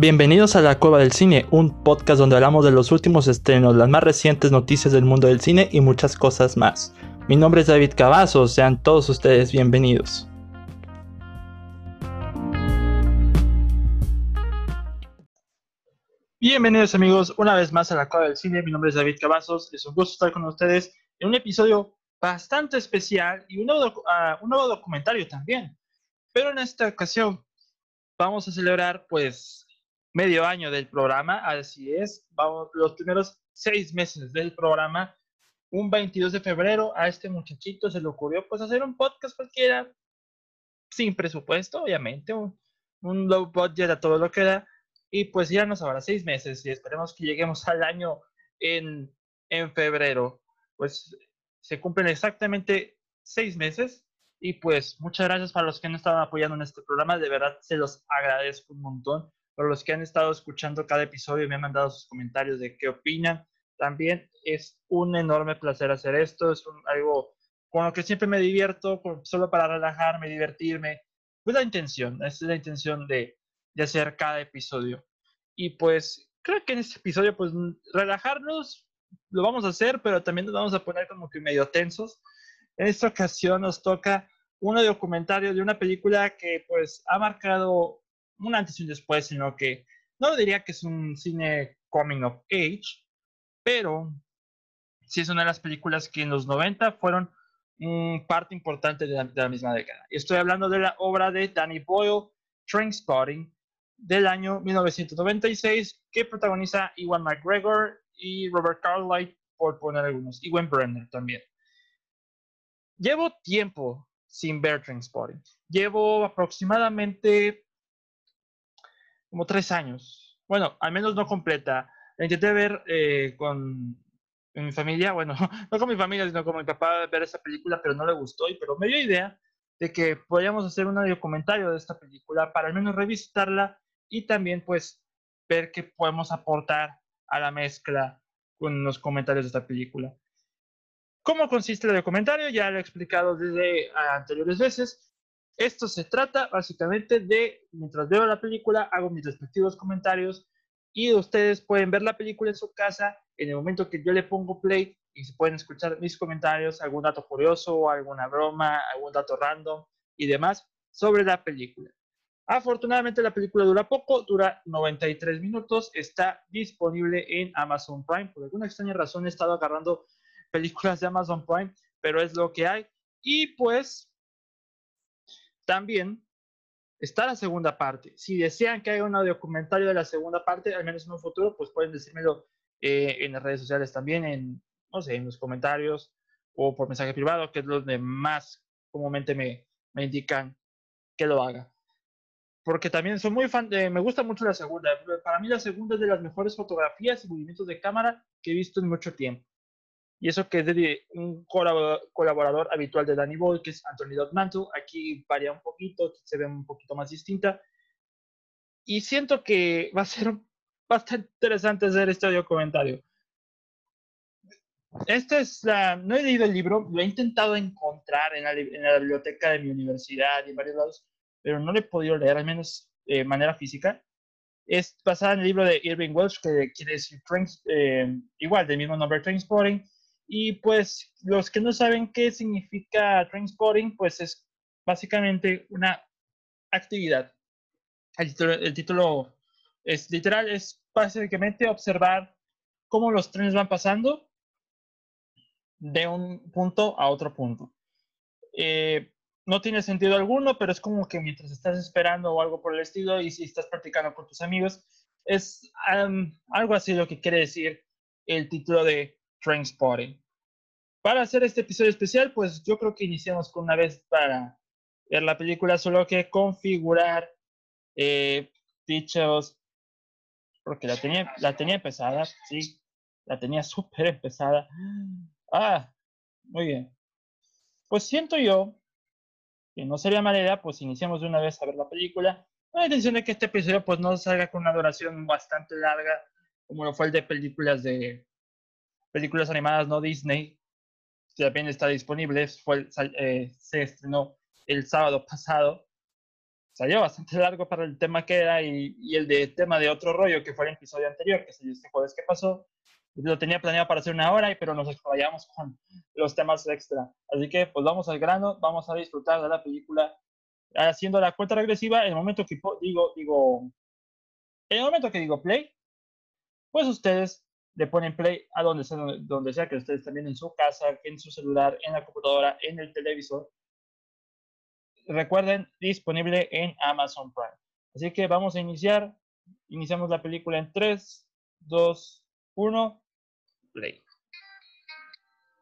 Bienvenidos a La Cueva del Cine, un podcast donde hablamos de los últimos estrenos, las más recientes noticias del mundo del cine y muchas cosas más. Mi nombre es David Cavazos, sean todos ustedes bienvenidos. Bienvenidos amigos una vez más a La Cueva del Cine, mi nombre es David Cavazos, es un gusto estar con ustedes en un episodio bastante especial y un nuevo, ah, un nuevo documentario también. Pero en esta ocasión vamos a celebrar pues medio año del programa, así es, vamos, los primeros seis meses del programa, un 22 de febrero a este muchachito se le ocurrió pues hacer un podcast cualquiera, sin presupuesto, obviamente, un, un low budget a todo lo que da, y pues ya nos habrá seis meses y esperemos que lleguemos al año en, en febrero. Pues se cumplen exactamente seis meses y pues muchas gracias para los que han estado apoyando en este programa, de verdad se los agradezco un montón por los que han estado escuchando cada episodio me han mandado sus comentarios de qué opinan. También es un enorme placer hacer esto, es algo con lo que siempre me divierto, solo para relajarme, divertirme. Pues la intención, es la intención de, de hacer cada episodio. Y pues creo que en este episodio, pues relajarnos lo vamos a hacer, pero también nos vamos a poner como que medio tensos. En esta ocasión nos toca un documentario de una película que pues ha marcado un antes y un después, sino que no diría que es un cine coming of age, pero sí es una de las películas que en los 90 fueron parte importante de la, misma década. Estoy hablando de la obra de Danny Boyle, Trainspotting, del año 1996, que protagoniza Iwan McGregor y Robert Carlyle, por poner algunos, y Gwen Brenner también. Llevo tiempo sin ver Trainspotting. Llevo aproximadamente como tres años. Bueno, al menos no completa. La intenté ver eh, con mi familia, bueno, no con mi familia, sino con mi papá ver esa película, pero no le gustó, y, pero me dio idea de que podríamos hacer un documentario de esta película para al menos revisitarla y también pues ver qué podemos aportar a la mezcla con los comentarios de esta película. ¿Cómo consiste el documentario? Ya lo he explicado desde anteriores veces. Esto se trata básicamente de, mientras veo la película, hago mis respectivos comentarios y ustedes pueden ver la película en su casa en el momento que yo le pongo play y se pueden escuchar mis comentarios, algún dato curioso, alguna broma, algún dato random y demás sobre la película. Afortunadamente la película dura poco, dura 93 minutos, está disponible en Amazon Prime. Por alguna extraña razón he estado agarrando películas de Amazon Prime, pero es lo que hay. Y pues también está la segunda parte. Si desean que haya un documentario de la segunda parte, al menos en un futuro, pues pueden decírmelo eh, en las redes sociales también, en, no sé, en los comentarios o por mensaje privado, que es donde más comúnmente me, me indican que lo haga. Porque también soy muy fan, de, me gusta mucho la segunda. Para mí la segunda es de las mejores fotografías y movimientos de cámara que he visto en mucho tiempo. Y eso que es de un colaborador, habitual de Danny Boy, que es Anthony Mantle. Aquí varía un poquito, se ve un poquito más distinta. Y siento que va a ser bastante interesante hacer este audio comentario. Esta es la, no he leído el libro, lo he intentado encontrar en la, en la biblioteca de mi universidad y en varios lados, pero no lo he podido leer, al menos de manera física. Es basada en el libro de Irving Welsh, que quiere decir eh, igual, del mismo nombre, Transporting, y pues los que no saben qué significa transporting, pues es básicamente una actividad. El título, es literal, es básicamente observar cómo los trenes van pasando de un punto a otro punto. Eh, no tiene sentido alguno, pero es como que mientras estás esperando o algo por el estilo y si estás practicando con tus amigos, es algo así lo que quiere decir el título de Trainspotting. Para hacer este episodio especial, pues yo creo que iniciamos con una vez para ver la película, solo que configurar eh, dichos, porque la tenía, la tenía empezada, sí, la tenía súper empezada. Ah, muy bien. Pues siento yo que no sería mala idea, pues iniciamos de una vez a ver la película. La intención de que este episodio pues no salga con una duración bastante larga, como lo fue el de películas de películas animadas no Disney, también está disponible, fue, eh, se estrenó el sábado pasado. salió bastante largo para el tema que era y, el de tema de otro rollo que fue el episodio anterior, que salió este jueves que pasó. Lo tenía planeado para hacer una hora, pero nos explayamos con los temas extra. Así que, pues vamos al grano, vamos a disfrutar de la película haciendo la cuenta regresiva. En el momento que digo, digo, en el momento que digo play, pues ustedes le ponen play a donde sea, donde sea que ustedes también en su casa, en su celular, en la computadora, en el televisor recuerden, disponible en Amazon Prime. Así que vamos a iniciar. Iniciamos la película en 3, 2, 1, play.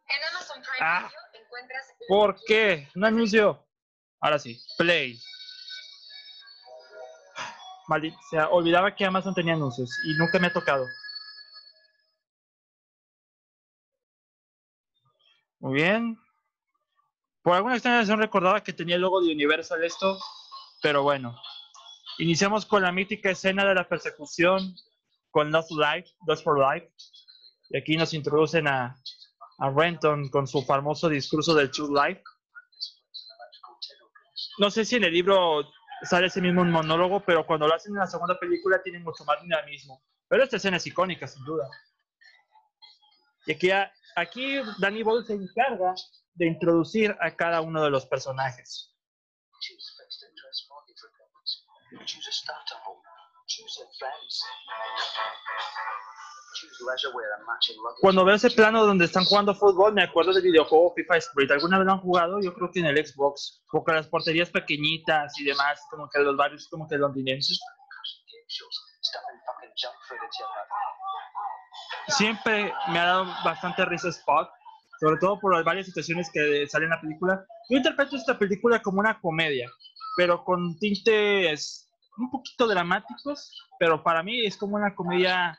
En Amazon Prime ah, encuentras... ¿Por qué? Un anuncio. Ahora sí, play. Maldita sea, olvidaba que Amazon tenía anuncios y nunca me ha tocado. Muy bien. Por alguna extraña razón recordaba que tenía el logo de Universal esto, pero bueno. Iniciamos con la mítica escena de la persecución con Lost Life, Lost for Life. Y aquí nos introducen a, a Renton con su famoso discurso del True Life. No sé si en el libro sale ese mismo monólogo, pero cuando lo hacen en la segunda película tiene mucho más dinamismo. Pero esta escena es icónica, sin duda. Y aquí, aquí Danny Boyle se encarga de introducir a cada uno de los personajes. Cuando veo ese plano donde están jugando fútbol, me acuerdo del videojuego FIFA Street. ¿Alguna vez lo han jugado? Yo creo que en el Xbox. Porque las porterías pequeñitas y demás, como que los barrios como que londinenses. Siempre me ha dado bastante risa Spot sobre todo por las varias situaciones que salen en la película. Yo interpreto esta película como una comedia, pero con tintes un poquito dramáticos, pero para mí es como una comedia,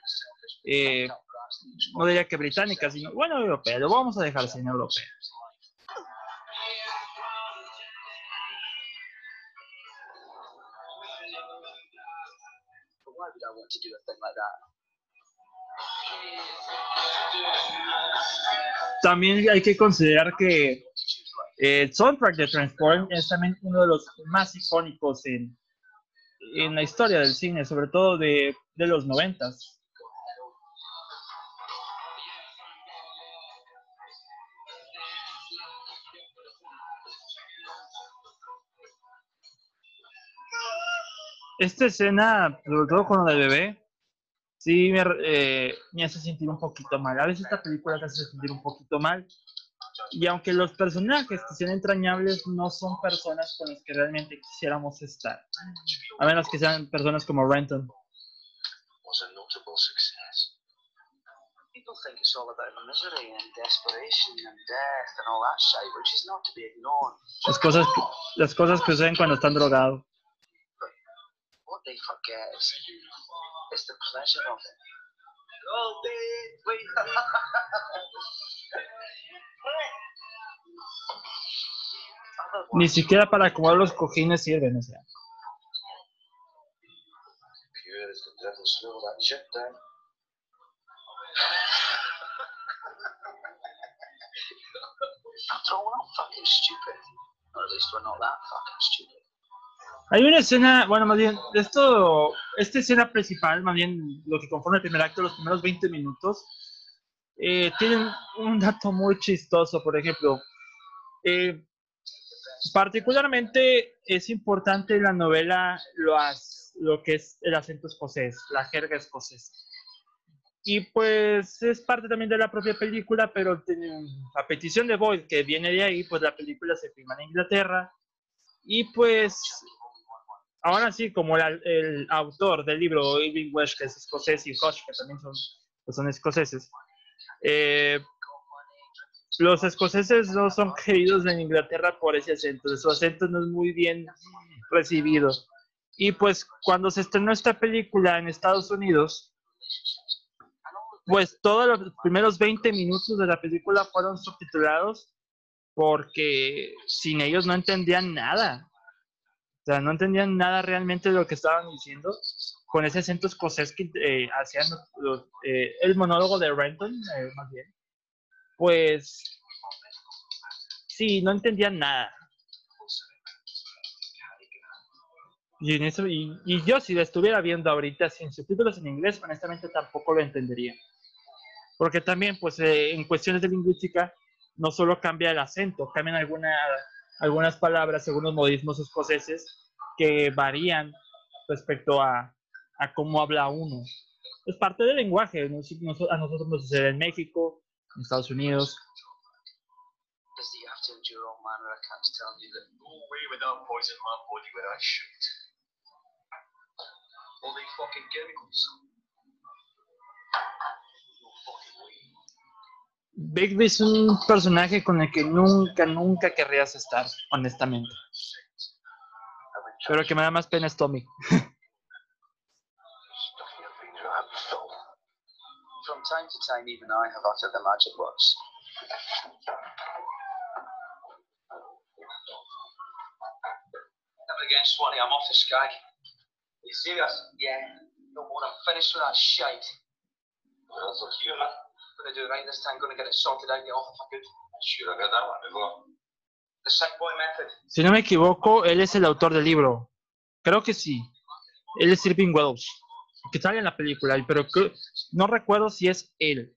eh, no diría que británica, sino, bueno, europea, lo vamos a dejar sin europea. También hay que considerar que el soundtrack de Transform es también uno de los más icónicos en, en la historia del cine, sobre todo de, de los noventas. Esta escena, sobre todo con lo del bebé, sí me, eh, me, hace sentir un poquito mal. A veces esta película te hace sentir un poquito mal. Y aunque los personajes que sean entrañables no son personas con las que realmente quisiéramos estar, a menos que sean personas como Renton. Las cosas, las cosas que suceden cuando están drogados. Ni siquiera para acomodar los cojines sirven, o sea. fucking stupid. Or at least we're not that fucking stupid. Hay una escena, bueno, más bien, esto, esta escena principal, más bien lo que conforma el primer acto, los primeros 20 minutos, eh, tienen un dato muy chistoso, por ejemplo. Eh, particularmente es importante en la novela lo, lo que es el acento escocés, la jerga escocesa. Y pues es parte también de la propia película, pero a petición de Boyd, que viene de ahí, pues la película se filma en Inglaterra. Y pues ahora sí, como el autor del libro, Irving Welsh, que es escocés, y Hodge, que también son, pues escoceses, eh, los escoceses no son queridos en Inglaterra por ese acento, su acento no es muy bien recibido. Y pues cuando se estrenó esta película en Estados Unidos, pues todos los primeros 20 minutos de la película fueron subtitulados porque sin ellos no entendían nada. O sea, no entendían nada realmente de lo que estaban diciendo con ese acento escocés que eh, hacían eh, el monólogo de Renton, eh, más bien. Pues sí, no entendían nada. Y, en eso, y, y yo si lo estuviera viendo ahorita sin subtítulos en inglés, honestamente tampoco lo entendería. Porque también, pues, eh, en cuestiones de lingüística, no solo cambia el acento, cambian alguna, algunas palabras, algunos modismos escoceses que varían respecto a, a cómo habla uno. Es parte del lenguaje, a nosotros nos sucede en México, en Estados Unidos. Bigby es un personaje con el que nunca, nunca querrías estar, honestamente. Pero que me da más pena es Tommy. From time to time, even I have uttered the magic words. Yeah. No up to you, man. Gonna do it right this time. Gonna get it sorted out. Get off if I could. Sure, I got that one before. The sack boy method. Si no me equivoco, él es el autor del libro. Creo que sí. Él es Irving Welsh que sale en la película, pero que, no recuerdo si es él.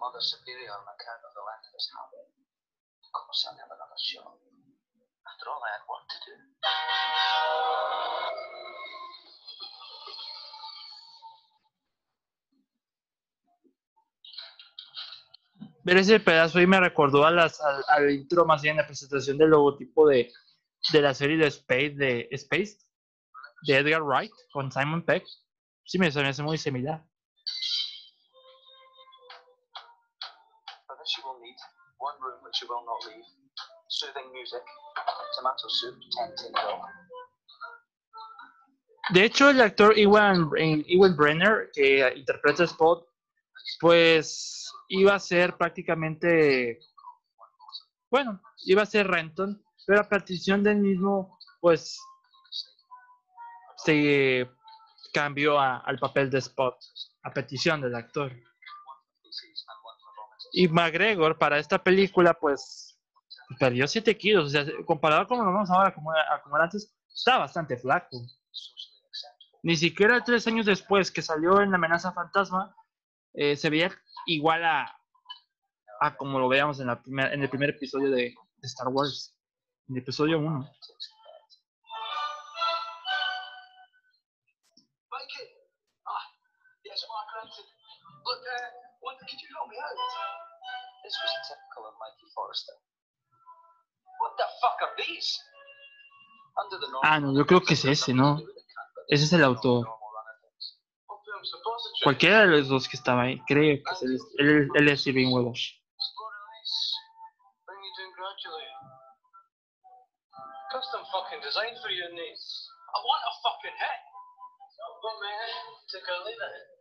Mother Superior on account of the length of his habit. Of course, I never got a shot. After all, I work to do. ver ese pedazo ahí me recordó a las, al, intro más bien la presentación del logotipo de, de la serie de Space, de Space, de Edgar Wright con Simon Peck. Sí, me, me hace muy similar. De hecho, el actor Ewan, Ewan Brenner, que interpreta a Spot, pues iba a ser prácticamente, bueno, iba a ser Renton, pero a petición del mismo, pues se cambió al papel de Spot, a petición del actor. Y McGregor para esta película, pues perdió 7 kilos, o sea, comparado con lo que vemos ahora, como, como era antes, está bastante flaco. Ni siquiera tres años después que salió en La amenaza fantasma, eh, se veía igual a, a como lo veíamos en, la primer, en el primer episodio de, de Star Wars, en el episodio 1. Ah, no, yo creo que es ese, ¿no? Ese es el autor. Cualquiera de los dos que estaba ahí, creo que es el, él, él es Irving Welsh. Custom fucking design for your needs. I want a fucking hat. But man, take a leave it.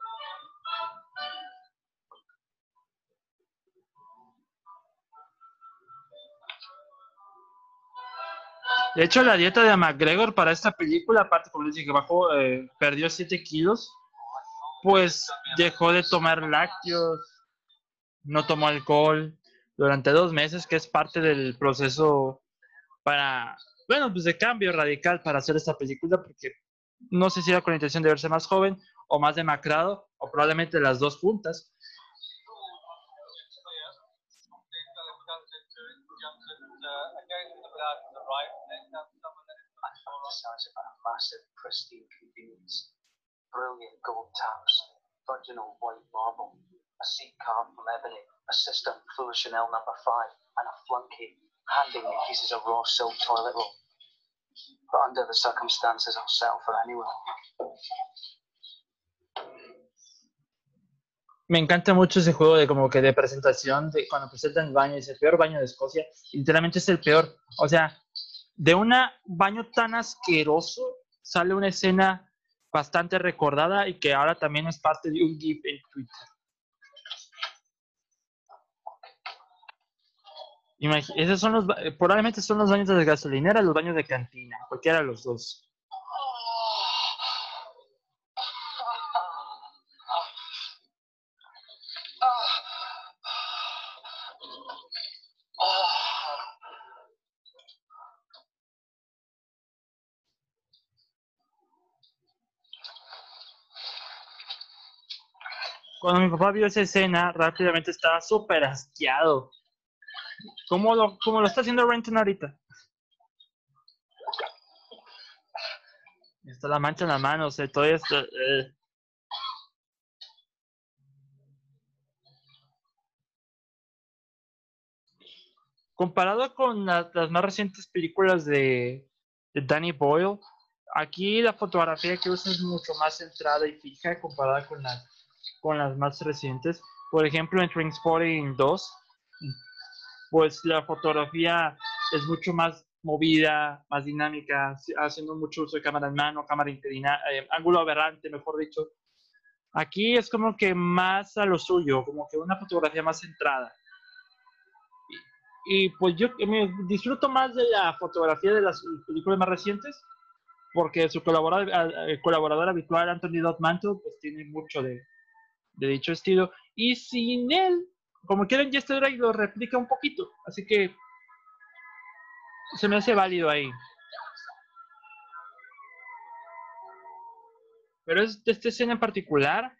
De hecho, la dieta de McGregor para esta película, aparte, como les dije, bajó, eh, perdió 7 kilos pues dejó de tomar lácteos, no tomó alcohol durante dos meses, que es parte del proceso para, bueno, pues de cambio radical para hacer esta película, porque no sé si era con la intención de verse más joven o más demacrado, o probablemente las dos juntas. Brilliant gold taps, white marble, a seat from a Chanel and a handing me pieces of raw silk toilet roll. But under the circumstances, I'll settle for anyone. Me encanta mucho ese juego de como que de presentación, de cuando presentan el baño, es el peor baño de Escocia, literalmente es el peor. O sea, de un baño tan asqueroso sale una escena bastante recordada y que ahora también es parte de un GIF en Twitter. esos son los, probablemente son los baños de gasolinera, los baños de cantina, cualquiera de los dos. Cuando mi papá vio esa escena, rápidamente estaba súper asqueado. ¿Cómo lo, ¿Cómo lo está haciendo Renton ahorita? Está la mancha en la mano, o sea, todavía está... eh. Comparado con la- las más recientes películas de, Danny Boyle, aquí la fotografía que usa es mucho más centrada y fija comparada con las, con las más recientes. Por ejemplo, en Trainspotting 2, pues la fotografía es mucho más movida, más dinámica, haciendo mucho uso de cámara en mano, cámara inclinada, eh, ángulo aberrante, mejor dicho. Aquí es como que más a lo suyo, como que una fotografía más centrada. Y, y, pues yo me disfruto más de la fotografía de las películas más recientes, porque su colaborador, eh, colaborador habitual, Anthony Dot Mantle, pues tiene mucho de, de dicho estilo. Y sin él, como quieren, Jester Drake lo replica un poquito. Así que se me hace válido ahí. Pero es esta escena en particular.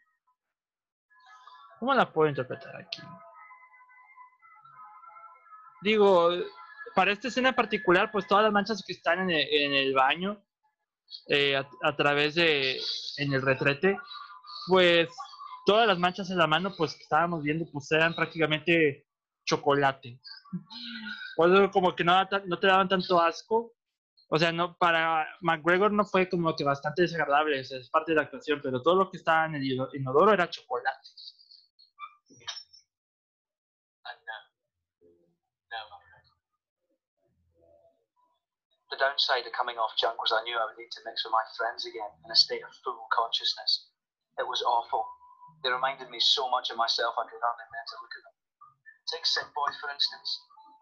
¿Cómo la puedo interpretar aquí? Digo, para esta escena en particular, pues todas las manchas que están en el, en el baño, eh, a, a través de, en el retrete, pues todas las manchas en la mano, pues que estábamos viendo, pues eran prácticamente chocolate. Por eso como que no, no te daban tanto asco. O sea, no, para McGregor no fue como que bastante desagradable, o sea, es parte de la actuación, pero todo lo que estaba en el ino- inodoro era chocolate. The downside of coming off junk was I knew I would need to mix with my friends again in a state of full consciousness. It was awful. They reminded me so much of myself I could hardly bear to look at them. Take Sin Boy, for instance.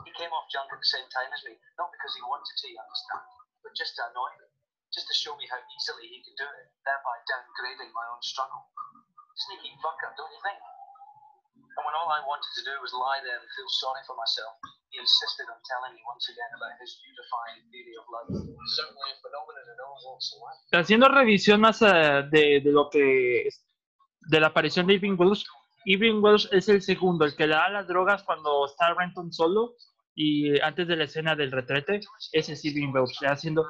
He came off junk at the same time as me, not because he wanted to, you understand, but just to annoy me, just to show me how easily he could do it, thereby downgrading my own struggle. Sneaky fucker, don't you think? And when all I wanted to do was lie there and feel sorry for myself, he insisted on telling me once again about his unifying theory of love. Certainly a phenomenon in all walks of life. Haciendo revisión más eh, de, de lo que de la aparición de Irving Welsh, Irving Welsh es el segundo, el que le da las drogas cuando está Renton solo y antes de la escena del retrete, ese es Irving Welsh, haciendo,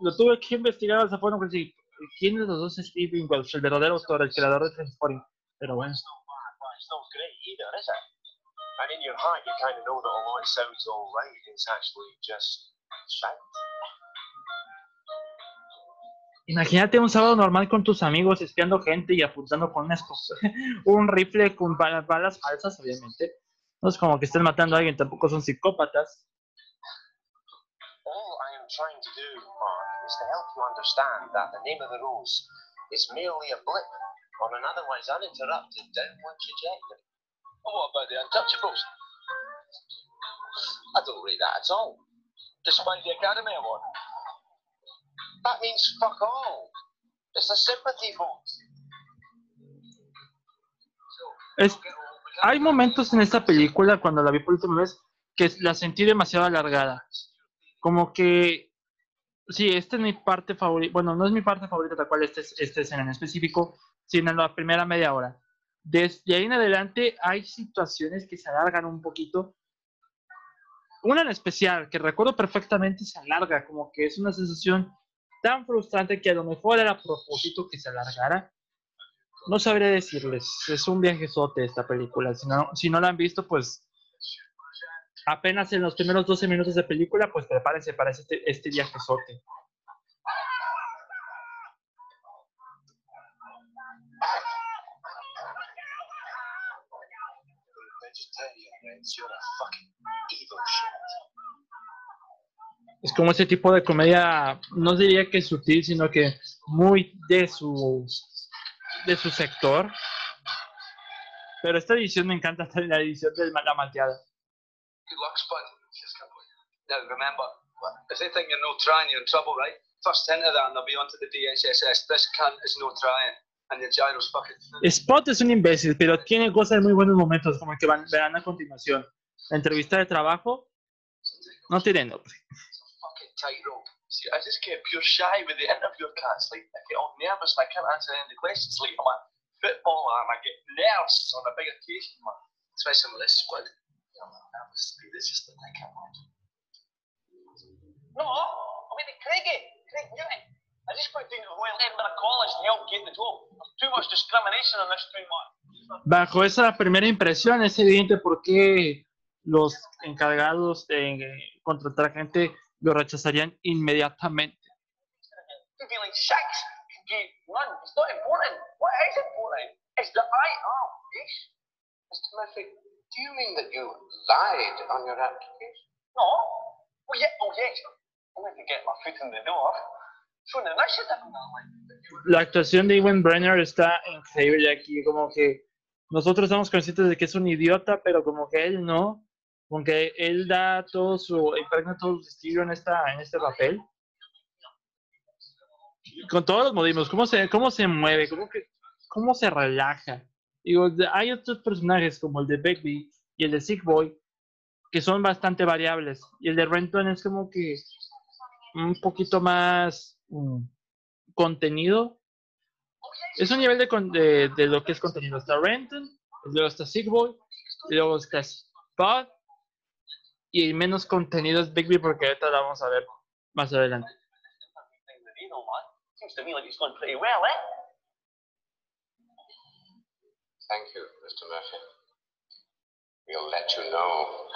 lo tuve que investigar hasta fondo, pues sí, ¿quién de los dos es Irving Welsh? El verdadero autor, el creador de Transporting, pero bueno. And in your heart, you kind of know that although it sounds all right, it's actually just shite. Imagínate un sábado normal con tus amigos espiando gente y apuntando con una escopeta, un rifle con balas, balas falsas, obviamente. No es como que estén matando a alguien, tampoco son psicópatas. All I am trying to do, Mark, is to help you understand that the name of the rose is merely a blip on an otherwise uninterrupted downward trajectory. And what about the Untouchables? I don't rate that at all. Despite the Academy Award. That means fuck all. It's a sympathy vote. Hay momentos en esta película, cuando la vi por última vez, que la sentí demasiado alargada. Como que, sí, esta es mi parte favorita, bueno, no es mi parte favorita tal cual esta, es- esta escena en específico, sino en la primera media hora. Desde ahí en adelante hay situaciones que se alargan un poquito. Una en especial, que recuerdo perfectamente, se alarga, como que es una sensación tan frustrante que a lo mejor era a propósito que se alargara. No sabré decirles, es un viajezote esta película. Si no, si no la han visto, pues apenas en los primeros 12 minutos de película, pues prepárense para este, este viajezote. You're a fucking evil shit. Es como ese tipo de comedia, no diría que sutil, sino que muy de su, de su sector. Pero esta edición me encanta, la edición de la malteada. Good luck, Spud. Now remember, if they think you're no trying, you're in trouble, right? First hint of that, and they'll be onto the DHSS. This cunt is no trying, and your gyro's fucking. Spot es un imbécil, pero tiene cosas de muy buenos momentos, como el que van, verán a continuación. La entrevista de trabajo no tiene nombre. Tightrope. See, I just get pure shy with the interview cats. Like, I get all nervous and I can't answer any of the questions. Like, I'm like, football and I get nerves on a big occasion, man. Especially with this squad. You know, that it's just the thing I want. No, I mean Craigie, Craig Newton. I just went down to Royal Edinburgh College to help get the job. There's too much discrimination in this town, man. Bajo esa primera impresión es evidente por qué los encargados de eh, contratar gente lo rechazarían inmediatamente. La actuación de Ewan Brenner está increíble aquí, como que nosotros estamos conscientes de que es un idiota, pero como que él no, como que él da todo su, impregna todo su estilo en, esta, en este papel. Con todos los modismos, cómo se, cómo se mueve, cómo, que, cómo se relaja. Digo, hay otros personajes como el de Begbie y el de Sick Boy que son bastante variables. Y el de Renton es como que un poquito más mm, contenido. Es un nivel de, de, de lo que es contenido. Está Renton, luego está Sick Boy, luego está Spot. Y menos contenido es Bigby porque ahorita la vamos a ver más adelante. Thank you, Mr. Murphy. We'll let you know.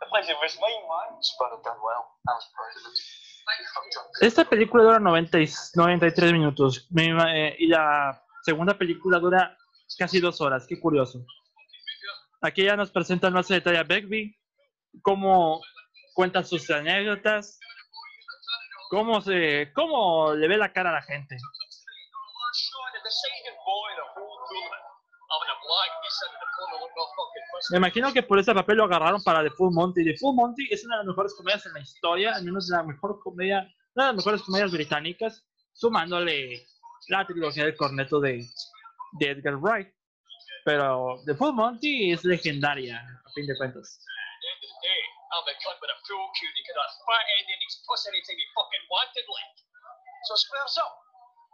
The pleasure was mine, man. Done well. Him. Esta película dura 90 y 93 minutos eh, y la segunda película dura casi dos horas. Qué curioso. Aquí ya nos presentan más detalle a Begbie, cómo cuenta sus anécdotas, cómo, se, cómo le ve la cara a la gente. Me imagino que por ese papel lo agarraron para The Full Monty. The Full Monty es una de las mejores comedias en la historia, al menos la mejor comedia, una de las mejores comedias británicas, sumándole la trilogía del corneto de, de Edgar Wright. Pero The Full Monty es legendaria, a fin de cuentas. The of the day, I'm the cunt with a full cute. He could have fat end in his puss anytime he fucking wanted, like. So squares up.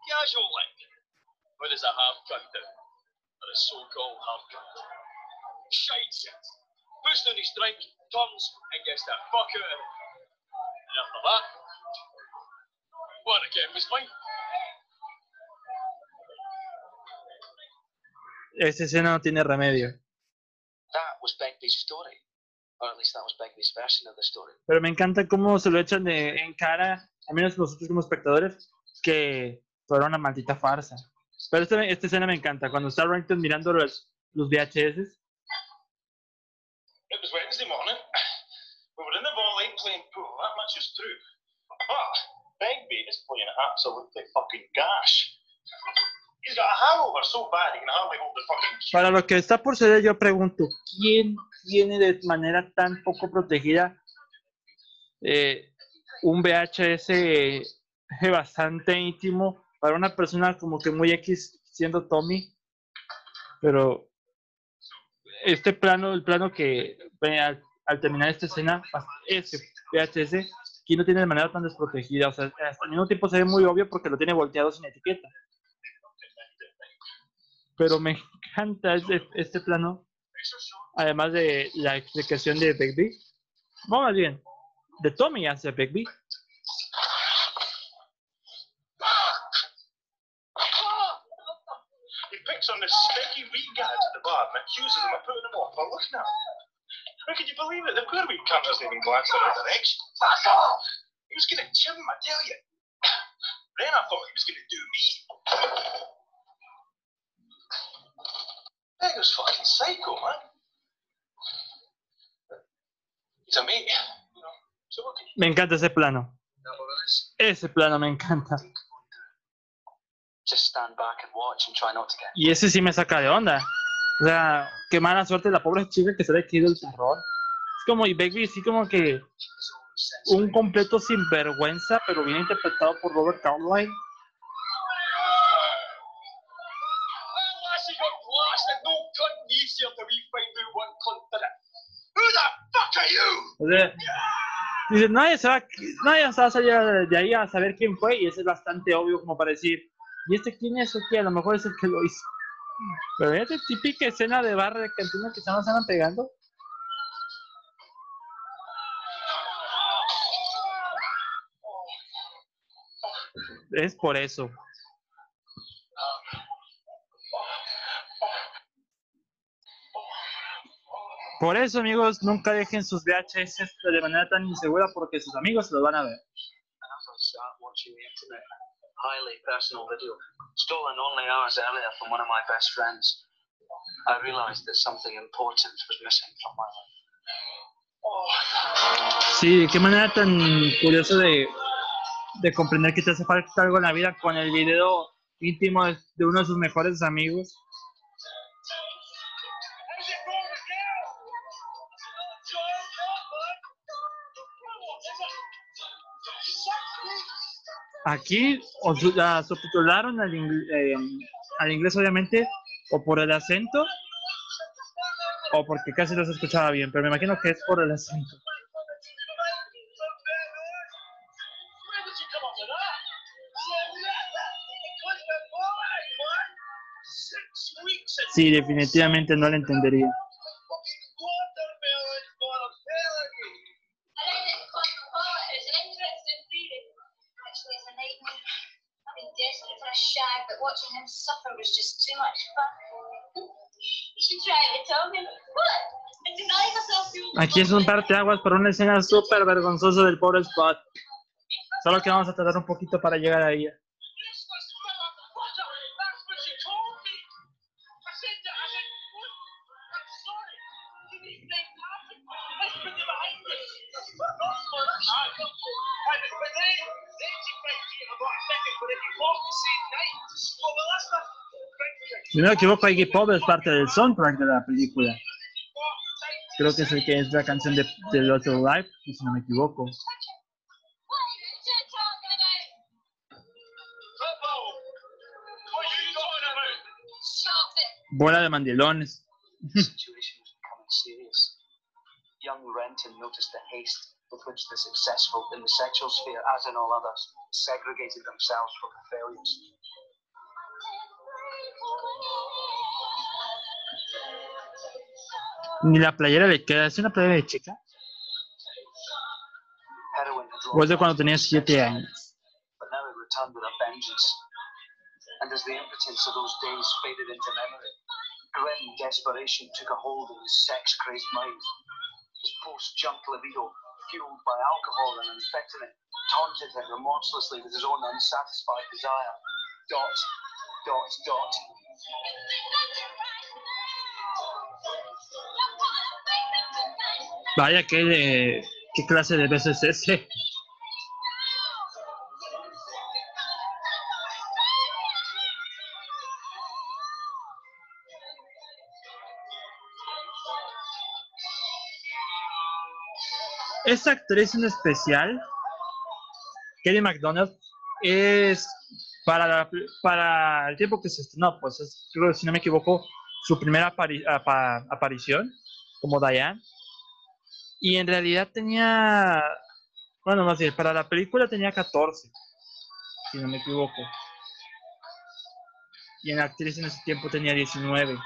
Casual, like. Does a half cunt do? Or a so-called half cunt? Shite shit. Puts down his drink, turns, and gets the fuck out of it. And after that, what again was mine. Esa escena no tiene remedio. That was Begbie's story. Pero me encanta cómo se lo echan de, en cara, al menos nosotros como espectadores, que fue una maldita farsa. Pero esta, esta escena me encanta, cuando está Renton mirando los, los VHS. It was Wednesday morning. We were in the volley playing pool, that much is true. But Begbie is playing absolutely fucking gash. He's got a hangover so bad he can hardly hold the fucking cue. Para lo que está por suceder, yo pregunto, ¿quién tiene de manera tan poco protegida eh, un VHS bastante íntimo para una persona como que muy X siendo Tommy? Pero este plano, el plano que al, al terminar esta escena, ese VHS, aquí no tiene de manera tan desprotegida. O sea, al mismo tiempo se ve muy obvio porque lo tiene volteado sin etiqueta. Pero me encanta este, este plano, además de la explicación de Begbie. Vamos más bien, de Tommy hacia Begbie. On this sticky wee gads at the bar and accuses him of putting him off by looking at him. How could you believe it? The poor wee cunt even glanced in our direction. Fuck off! He was gonna chim him, I tell you. Then I thought he was gonna do me. Beggar's fucking psycho, man. He's a mate, you know. So what can you Me encanta ese plano. That? Ese plano me encanta. Just stand back and watch and try not to get. Y ese sí me saca de onda. O sea, qué mala suerte la pobre chica que se le ha caído el terror. Es como, y Begbie sí como que un completo sinvergüenza, pero bien interpretado por Robert Carlyle. That lassie got blasted, no cunt needs here to wee find out what cunt did it. Who the fuck are you? O sea, dice, nadie se, va, nadie se va a salir de ahí a saber quién fue, y eso es bastante obvio como para decir, ¿y este quién es? o qué? A lo mejor es el que lo hizo. Pero fíjate, típica escena de bar de cantina que se nos andan pegando. Es por eso. Por eso, amigos, nunca dejen sus VHS de manera tan insegura porque sus amigos se los van a ver. Highly personal video, stolen only hours earlier from one of my best friends, I realised that something important was missing from my life. Sí, qué manera tan curiosa de, de comprender que te hace falta algo en la vida con el video íntimo de uno de sus mejores amigos. Aquí o la subtitularon eh, al inglés, obviamente, o por el acento, o porque casi no se escuchaba bien, pero me imagino que es por el acento. Sí, definitivamente no lo entendería. Aquí es un parteaguas para una escena súper vergonzosa del pobre Spot. Solo que vamos a tardar un poquito para llegar a ella. Si no me equivoco, Iggy Pop es parte del soundtrack de la película. Creo que es el que es la canción de, del otro live, y si no me equivoco. Bola de mandilones. Young Renton noticed the haste with which the successful in the sexual sphere, as in all others, segregated themselves from the failures. Ni la playera le queda. ¿Es una playera de chica? O es de cuando tenía 7 años. And as the impotence of those days faded into memory, grim desperation took a hold of his sex-crazed mind. His post-junk libido, fueled by alcohol and amphetamine, taunted him remorselessly with his own unsatisfied desire. Dot, dot, dot. Vaya, ¿qué, qué clase de beso es ese? Esta actriz en especial, Kelly MacDonald, es para, la- para el tiempo que se estrenó, pues es, creo, si no me equivoco, su primera apari- apa- aparición como Diane. Y en realidad tenía, bueno, más bien, para la película tenía 14, si no me equivoco. Y en actriz en ese tiempo tenía 19.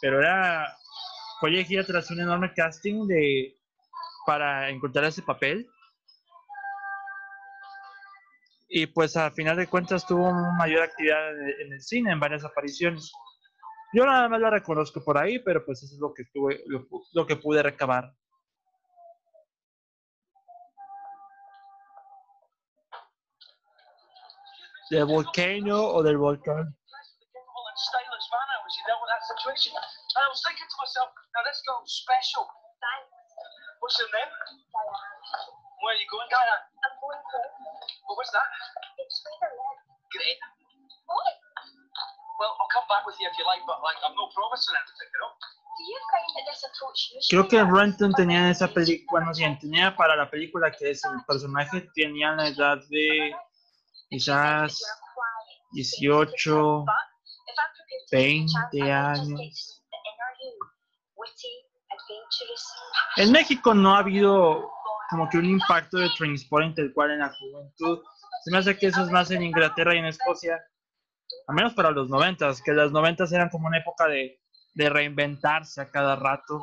Pero era, fue elegida tras un enorme casting de, para encontrar ese papel. Y pues a final de cuentas tuvo mayor actividad en el, cine, en varias apariciones. Yo nada más la reconozco por ahí, pero pues eso es lo que tuve, lo que pude recabar. ¿Del volcano o del volcán? capable and stylish manner when she dealt with that situation. And I was thinking to myself, now this girl's special. What's her name? Where are you going, Diane? I'm going home. Well, what's that? It's Switzerland. Great. What? Well, I'll come back with you if you like, but like, I'm no promising anything, you know? Do you find that this approach usually Creo que? Renton Or tenía esa película, bueno, bien, tenía para la película que es el personaje, tenía la edad de quizás 18, 20 años. En México no ha habido como que un impacto de Trainspotting tal cual en la juventud. Se me hace que eso es más en Inglaterra y en Escocia. Al menos para los noventas, que las noventas eran como una época de, de reinventarse a cada rato.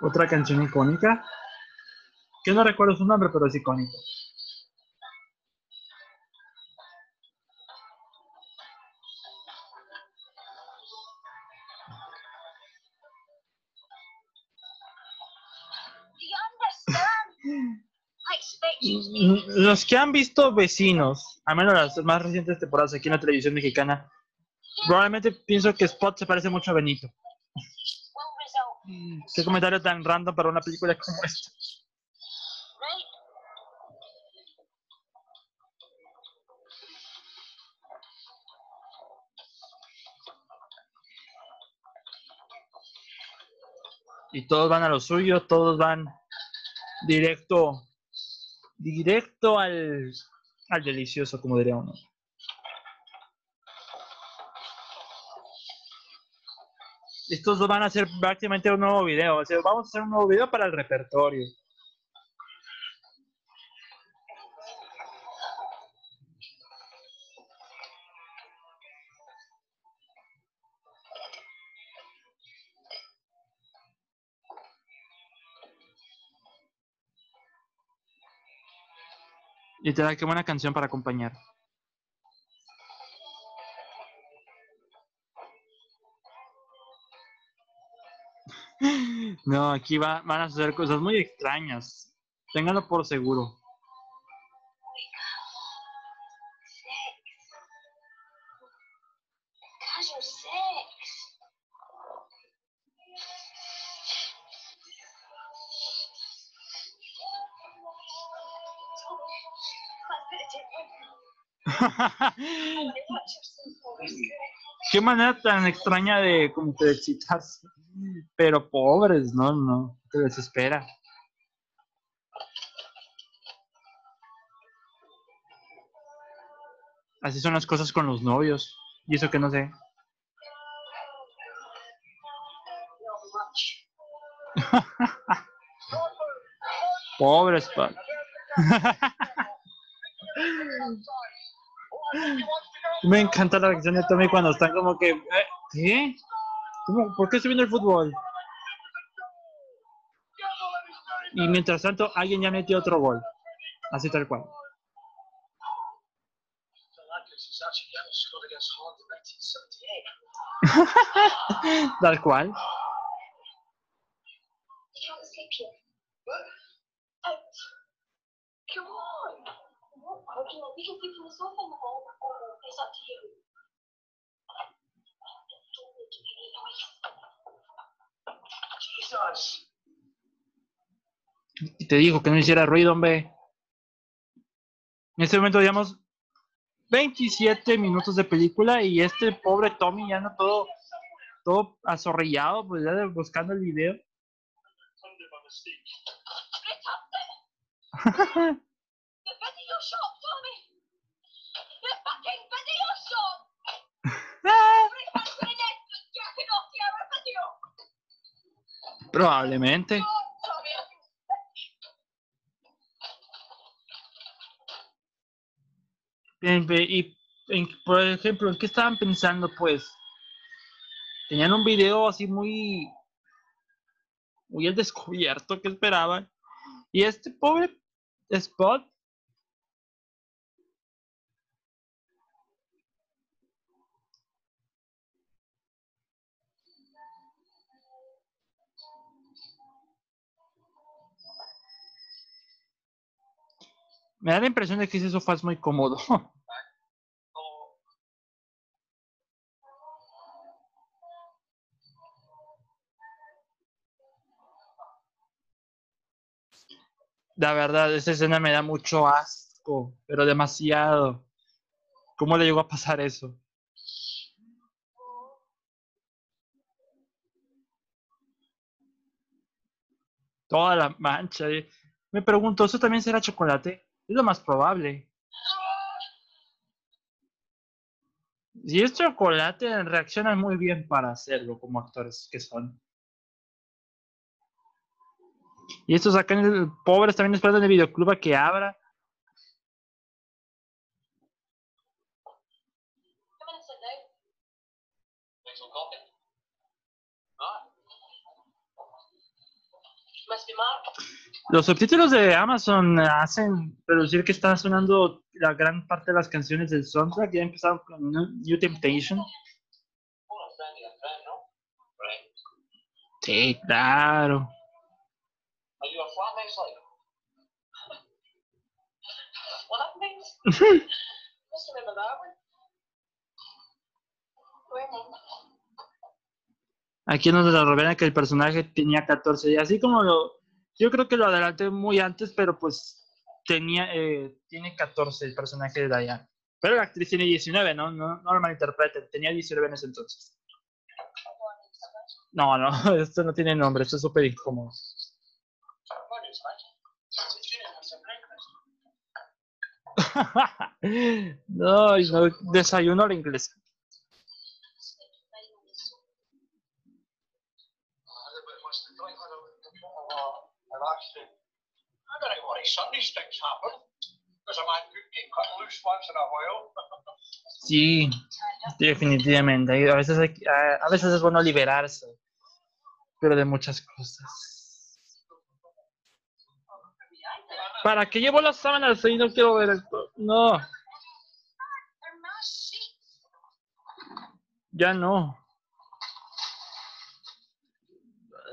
Otra canción icónica. Que no recuerdo su nombre, pero es icónico. Do you understand? I expect you to be Los que han visto Vecinos, al menos las más recientes temporadas aquí en la televisión mexicana, probablemente pienso que Spot se parece mucho a Benito. Qué comentario tan random para una película como esta. Y todos van a lo suyo, todos van directo, directo al, al delicioso, como diría uno. Estos dos van a hacer prácticamente un nuevo video. O sea, vamos a hacer un nuevo video para el repertorio. Literal, qué buena canción para acompañar. No, aquí va, van a suceder cosas muy extrañas. Ténganlo por seguro. Qué manera tan extraña de como de excitarse. Pero pobres, no, no, te desespera. Así son las cosas con los novios. Y eso que no sé. Pobres, pa. Me encanta la reacción de Tommy cuando están como que. eh, ¿Qué? ¿Por qué estoy viendo el fútbol? Y mientras tanto, alguien ya metió otro gol. Así tal cual. Galactus is actually never scored against Holland in 1978. Tal cual. You can't sleep here. Out. Come on. What? Okay, we can sleep on the sofa in the hall. It's up to you. Don't make any noise. Jesus. Y te digo que no hiciera ruido, hombre. En este momento llevamos 27 minutos de película y este pobre Tommy ya anda todo, todo azorrillado, pues ya buscando el video. Probablemente. Y, por ejemplo, ¿en qué estaban pensando, pues? Tenían un video así muy... Muy al descubierto que esperaban. Y este pobre Spot Me da la impresión de que ese sofá es muy cómodo. La verdad, esa escena me da mucho asco, pero demasiado. ¿Cómo le llegó a pasar eso? Toda la mancha. Me pregunto, ¿eso también será chocolate? Es lo más probable. Si es chocolate, reaccionan muy bien para hacerlo como actores que son. Y estos acá, el- pobres, también esperando en el videoclub a que abra. Los subtítulos de Amazon hacen reducir que está sonando la gran parte de las canciones del soundtrack. Ya empezaron con New Temptation. Sí, claro. Aquí nos revelan que el personaje tenía 14 y así como lo... Yo creo que lo adelanté muy antes, pero pues tenía, eh, tiene 14 el personaje de Diane. Pero la actriz tiene 19, ¿no? No, no lo malinterpreten, tenía 19 en ese entonces. No, no, esto no tiene nombre, esto es súper incómodo. What is that? It's dinner and some breakfast. no, y no, desayuno al inglés. I've actually, I don't know what Sunday sticks happen. Because I might get cut loose once in a while. Sí, definitivamente. A veces, hay a veces es bueno liberarse, pero de muchas cosas. ¿Para qué llevo las sábanas si no quiero ver esto? No, ya no.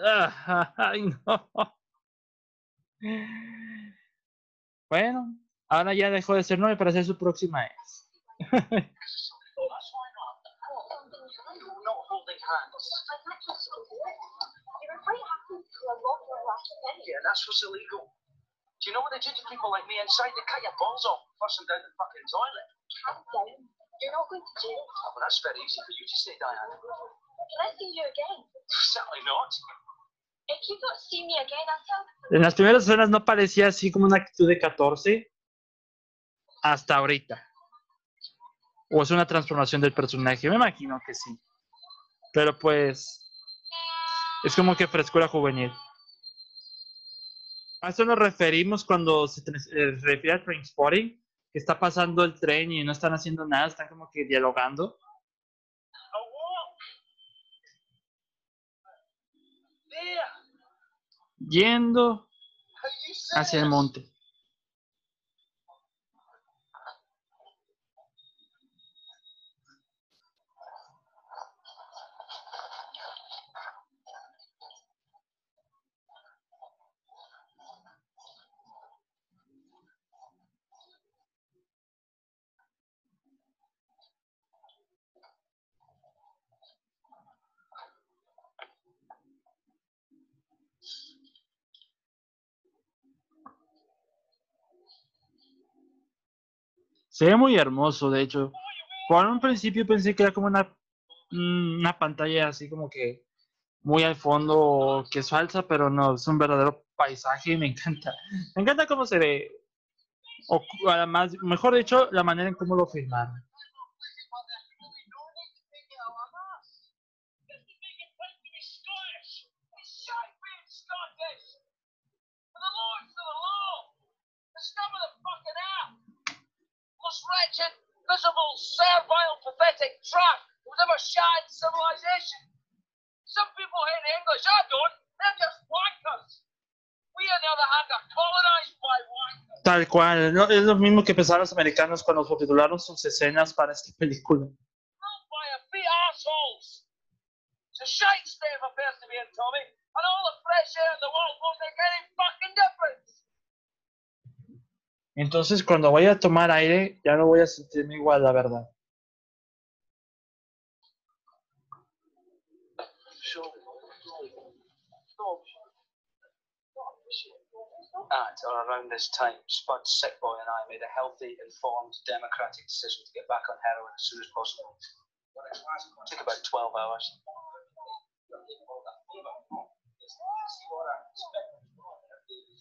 Ah, Ay, no. Bueno, ahora ya dejó de ser novia para ser su próxima ex. That's why not. Not holding hands. You were quite happy to a lot more last night. Yeah, that's what's illegal. Do you know what they do to people like me inside? They cut your balls off, flush them down the fucking toilet. Calm down. You're not going to jail. Oh, well, that's very easy for you to say, Diana. Can I see you again? Certainly not. En las primeras escenas no parecía así como una actitud de 14 hasta ahorita. O es una transformación del personaje, me imagino que sí. Pero pues es como que frescura juvenil. A eso nos referimos cuando se eh, refiere al Trainspotting, que está pasando el tren y no están haciendo nada, están como que dialogando. A walk. There. Yendo hacia el monte. Se ve muy hermoso, de hecho. Por un principio pensé que era como una, mm, una pantalla así como que muy al fondo que es falsa, pero no, es un verdadero paisaje y me encanta. Me encanta cómo se ve. O además, mejor dicho, la manera en cómo lo filmaron. Miserable, servile, pathetic who's ever civilization. Some people hate English, I don't. They're just wankers. We, on the other hand, are colonized by wankers. Tal cual, ¿no? es lo mismo que pensaron los americanos cuando subtitularon sus escenas para esta película. Run by a feet assholes. It's a shite state of affairs to be in, Tommy. And all the fresh air in the world won't make any fucking difference. Entonces, cuando vaya a tomar aire, ya no voy a sentirme igual, la verdad. At or around this time, Spud's sick boy and I made a healthy, informed, democratic decision to get back on heroin as soon as possible. It took about 12 hours.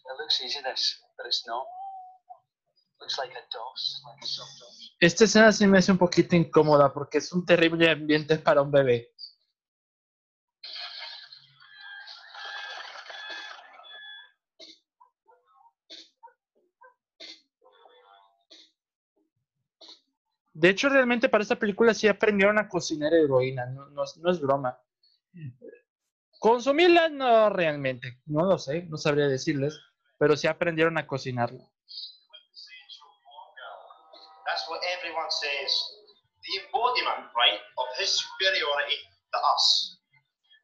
It looks easy, this, but it's not. Looks like a DOS, like a soft DOS. Esta escena sí me hace un poquito incómoda porque es un terrible ambiente para un bebé. De hecho, realmente para esta película sí aprendieron a cocinar heroína, no, es broma. Consumirla no realmente, no lo sé, no sabría decirles, pero sí aprendieron a cocinarla. That's what everyone says. The embodiment, right, of his superiority to us.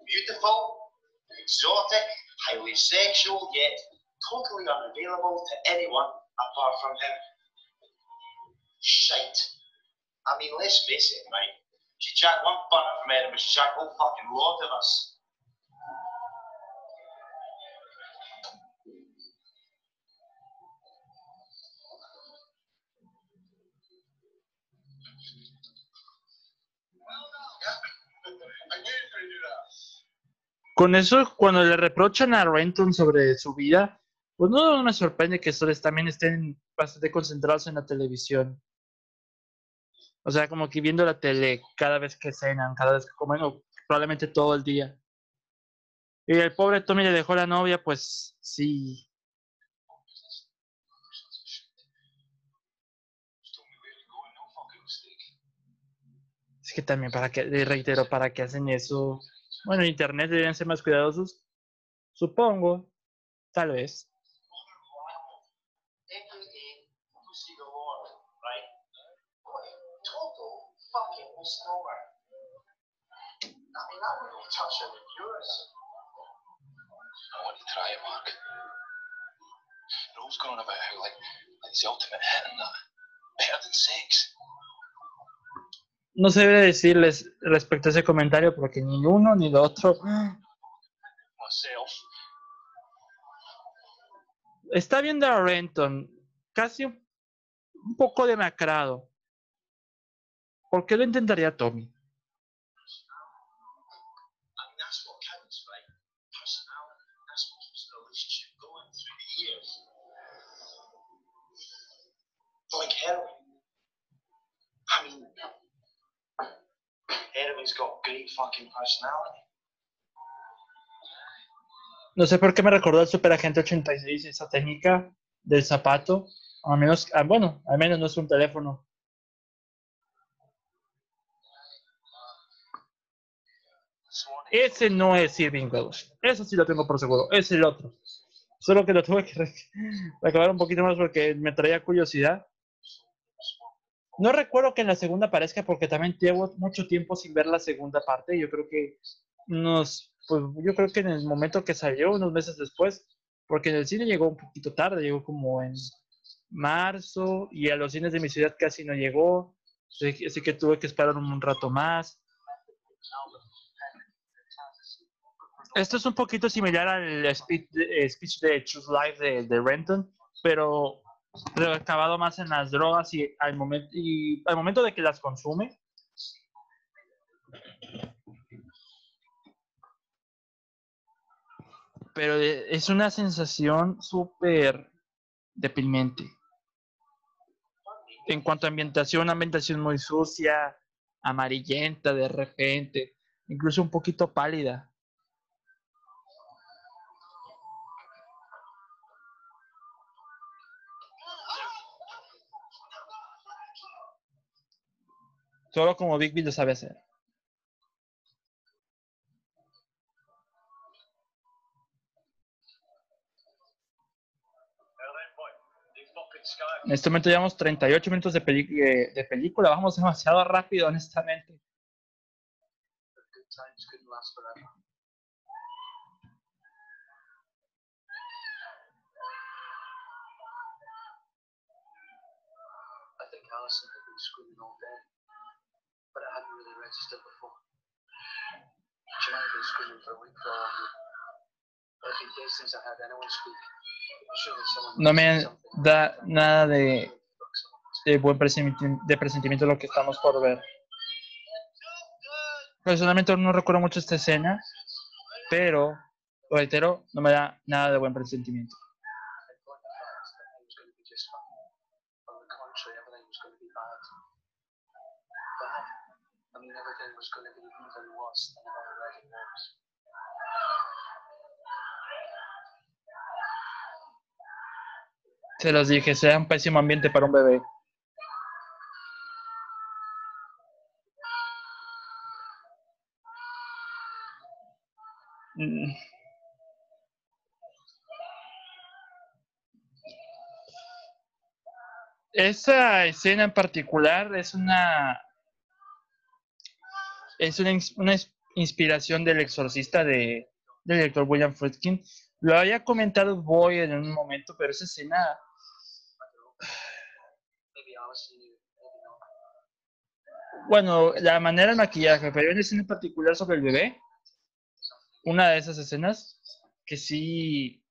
Beautiful, exotic, highly sexual, yet totally unavailable to anyone apart from him. Shite. I mean, let's face it, right? She jacked one bunner from Edinburgh, she jacked a whole fucking lot of us. Con eso, cuando le reprochan a Renton sobre su vida, pues no me sorprende que ustedes también estén bastante concentrados en la televisión. O sea, como que viendo la tele cada vez que cenan, cada vez que comen, probablemente todo el día. Y el pobre Tommy le dejó la novia, pues sí. Es que también, para que, reitero, para que hacen eso. Bueno, en internet deberían ser más cuidadosos. Supongo. Tal vez. I want to Mark. Like, like the ultimate hit and that. Better than sex. No sé decirles respecto a ese comentario porque ni uno ni lo otro. Está viendo a Renton casi un poco demacrado. ¿Por qué lo intentaría Tommy? I mean, that's what counts, right? Personality. That's what keeps the relationship going through the years. Like heroin. I mean, No sé por qué me recordó al Super Agente 86 esa técnica del zapato. A menos, ah, bueno, al menos no es un teléfono. Ese no es Irving Welsh. Eso sí lo tengo por seguro. Es el otro. Solo que lo tuve que re- recabar un poquito más porque me traía curiosidad. No recuerdo que en la segunda aparezca porque también llevo mucho tiempo sin ver la segunda parte. Yo creo que nos, pues yo creo que en el momento que salió, unos meses después, porque en el cine llegó un poquito tarde, llegó como en marzo y a los cines de mi ciudad casi no llegó. Así que- tuve que esperar un rato más. Esto es un poquito similar al speech speech de Choose Life de Renton, pero acabado más en las drogas y al, momento y al momento de que las consume. Pero eh, es una sensación súper deprimente. En cuanto a ambientación, una ambientación muy sucia, amarillenta de repente, incluso un poquito pálida. Solo como Big Bill lo sabe hacer. En este momento llevamos 38 minutos de, eh, de película. Vamos demasiado rápido, honestamente. Good times last forever. I think Alison had been screaming all day, but it hadn't really registered before. Been screaming for a week for I been days since I heard anyone speak. No me da nada de, de buen presentimiento, de presentimiento lo que estamos por ver. Personalmente no recuerdo mucho esta escena, pero, lo reitero, no me da nada de buen presentimiento. I'd gone to France, thinking it was going to be just fine. Well, everything was going to be even worse than it already was. Se los dije, sea un pésimo ambiente para un bebé. Mm. Esa escena en particular es una es una, una ins- inspiración del exorcista de, del director William Friedkin. Lo había comentado Boy en un momento, pero esa escena Maybe Alison knew, maybe not. Bueno, la manera del maquillaje, pero hay una escena en particular sobre el bebé. Una de esas escenas que sí.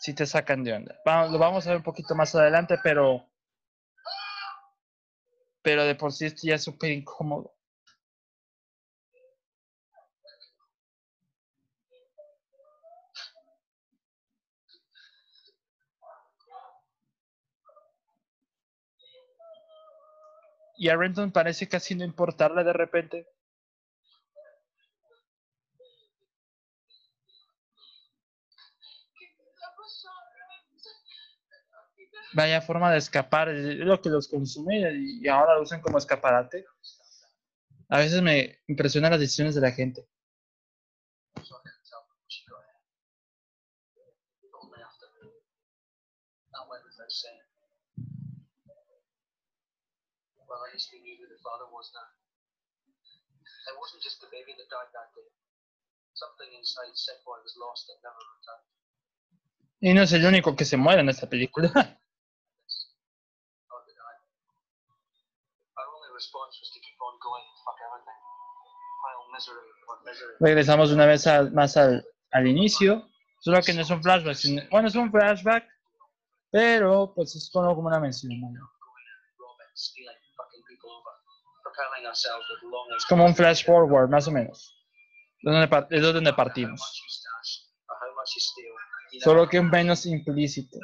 Sí te sacan de onda. Lo vamos a ver un poquito más adelante, pero. Pero de por sí esto ya es súper incómodo. Y a Renton parece casi no importarle de repente. Vaya forma de escapar, es lo que los consume y ahora lo usan como escaparate. A veces me impresionan las decisiones de la gente. So I couldn't tell from what she got here. Only after. That went without saying. Well, at least we knew who the father was now. It wasn't just the baby that died that day. Something inside Sick Boy was lost and never returned. Y no es el único que se muere en esta película. Misery. Regresamos una vez al- más al, al inicio. Solo que no es un flashback. sino- bueno, es un flashback, pero pues es como como una mención. ¿no? Es como un flash forward, más o menos. Es donde partimos. Solo que menos implícito.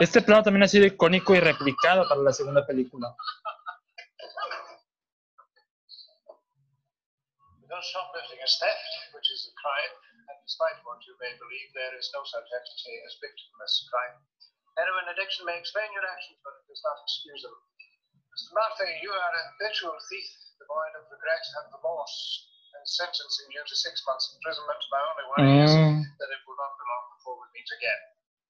Este plano también ha sido icónico y replicado para la segunda película. Because shoplifting is theft, which is a crime, and despite what you may believe, there is no such entity as victimless crime. Heroin addiction may explain your actions, but it does not excuse them. Mr. Murphy, you are a habitual thief, devoid of regret and remorse, and sentencing you to six months imprisonment. My only worry is Mm, that it will not be long before we meet again.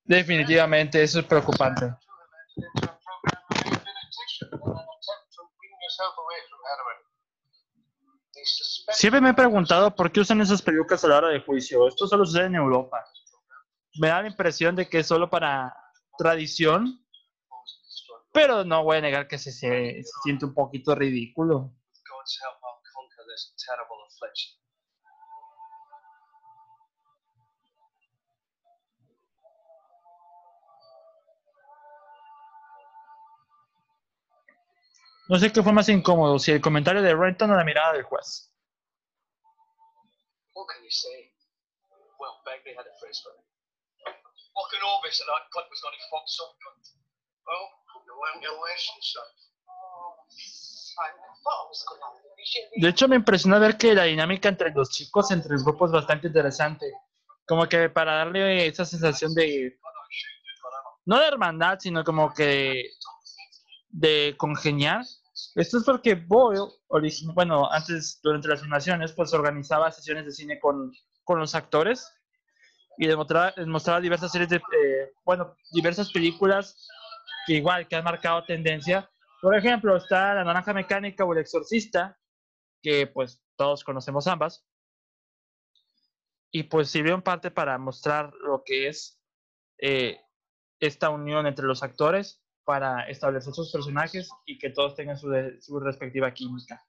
definitivamente, eso es preocupante. You have entered into a program of rehabilitation in an attempt to wean yourself away from heroin. Siempre me he preguntado por qué usan esas pelucas a la hora de juicio. Esto solo sucede en Europa. Me da la impresión de que es solo para tradición, pero no voy a negar que se, se- se siente un poquito ridículo. No sé qué fue más incómodo, si el comentario de Renton o la mirada del juez. What can you say? Well, Begley had a phrase for it. Fucking obvious that that cunt was gonna fuck some cunt. Well, you learned your lesson, son. De hecho, me impresionó ver que la dinámica entre los chicos, entre el grupo, es bastante interesante. Como que para darle esa sensación de, no de hermandad, sino como que de congeniar. Esto es porque Boyle, bueno, antes, durante las filmaciones, pues organizaba sesiones de cine con, con los actores y les mostraba, les mostraba diversas series de, eh, bueno, diversas películas que igual, que han marcado tendencia. Por ejemplo, está La Naranja Mecánica o El Exorcista, que pues todos conocemos ambas. Y pues sirvió en parte para mostrar lo que es eh, esta unión entre los actores para establecer sus personajes y que todos tengan su, de- su respectiva química.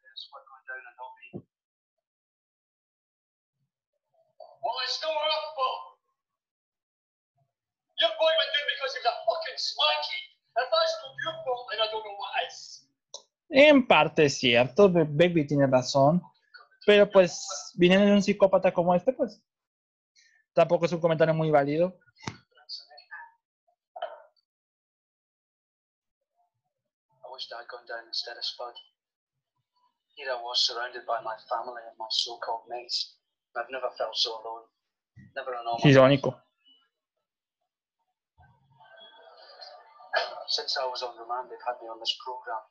En parte es cierto, Baby tiene razón, Pero pues, viniendo de un psicópata como este, pues, tampoco es un comentario muy válido. Down instead of Spud. Here I was surrounded by my family and my so-called mates. I've never felt so alone. Never in all my Irónico. Since I was on remand, they've had me on this program,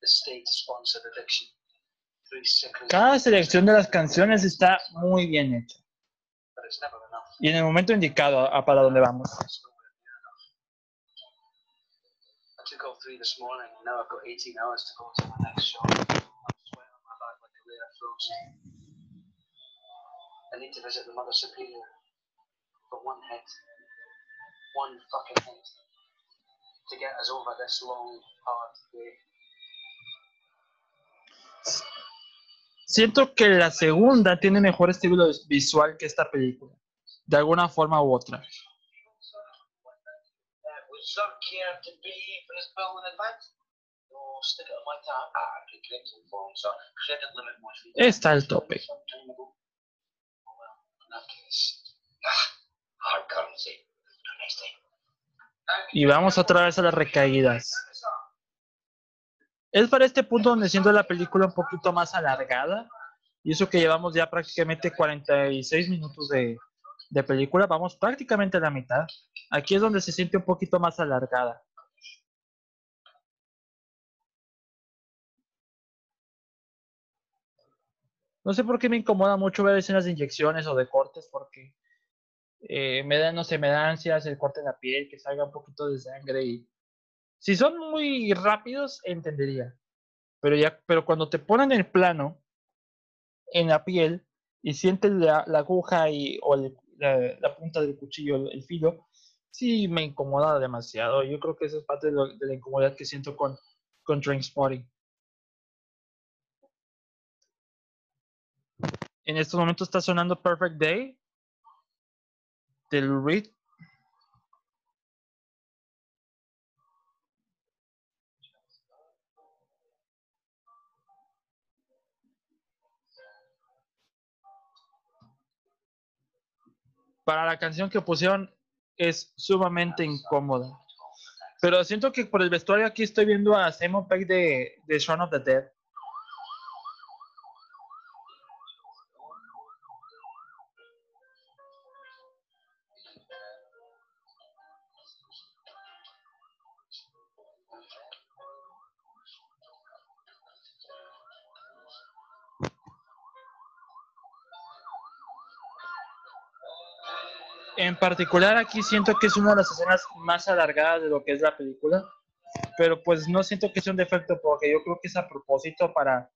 the state-sponsored addiction. Cada selección de las canciones está muy bien hecha. Y en el momento indicado a para dónde vamos. Took all three this morning, and now I've got 18 hours to go to my next show. I'm sweating on my back like a layer of frost. I need to visit the Mother Superior for one hit. One fucking hit. To get us over this long, hard day. Siento que la segunda tiene mejor estilo visual que esta película. De alguna forma u otra. Care to for bill in advance? Está al tope. Ah. Y vamos otra vez a las recaídas. Es para este punto donde siento la película un poquito más alargada. Y eso que llevamos ya prácticamente 46 minutos de, de película, vamos prácticamente a la mitad. Aquí es donde se siente un poquito más alargada. No sé por qué me incomoda mucho ver escenas de inyecciones o de cortes, porque eh, me da, no sé, me da ansias el corte en la piel, que salga un poquito de sangre y... Si son muy rápidos, entendería. Pero ya, pero cuando te ponen el plano en la piel y sientes la, la aguja y, o el- la, punta del cuchillo, el, filo, sí me incomoda demasiado. Yo creo que eso es parte de, lo- de la incomodidad que siento con, con Trainspotting. En estos momentos está sonando Perfect Day del Reed. Para la canción que pusieron es sumamente incómoda. Pero siento que por el vestuario aquí estoy viendo a Simon Pegg de, de Shaun of the Dead. En particular aquí siento que es una de las escenas más alargadas de lo que es la película, pero pues no siento que sea un defecto porque yo creo que es a propósito para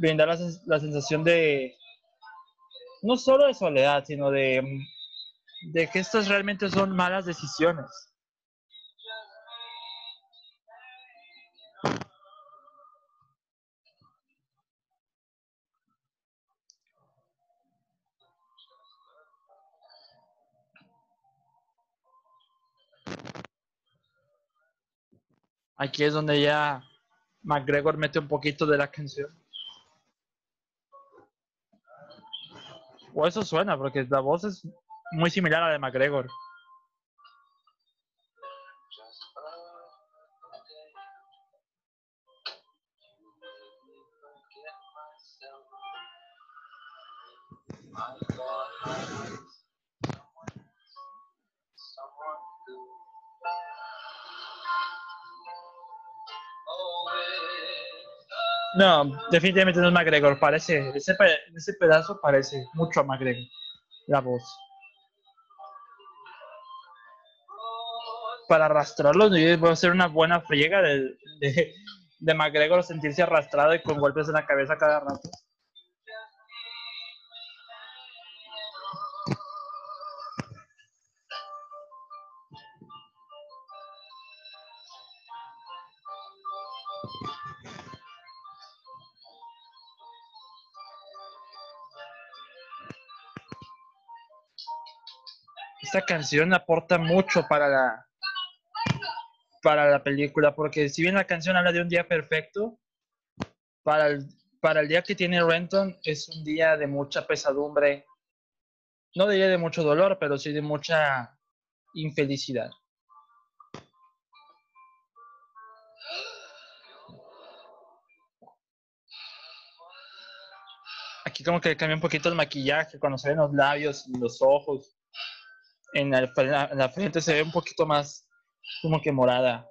brindar la, la sensación de no solo de soledad, sino de, de que estas realmente son malas decisiones. Aquí es donde ya McGregor mete un poquito de la canción. O eso suena, porque la voz es muy similar a la de McGregor. No, definitivamente no es McGregor. Parece, ese, ese pedazo parece mucho a McGregor. La voz. Para arrastrarlo, voy a hacer una buena friega de, de, de McGregor sentirse arrastrado y con golpes en la cabeza cada rato. Canción aporta mucho para la para la película, porque si bien la canción habla de un día perfecto, para el, para el día que tiene Renton es un día de mucha pesadumbre. No diría de mucho dolor, pero sí de mucha infelicidad. Aquí como que cambia un poquito el maquillaje cuando se ven los labios y los ojos. En la, en la frente se ve un poquito más como que morada.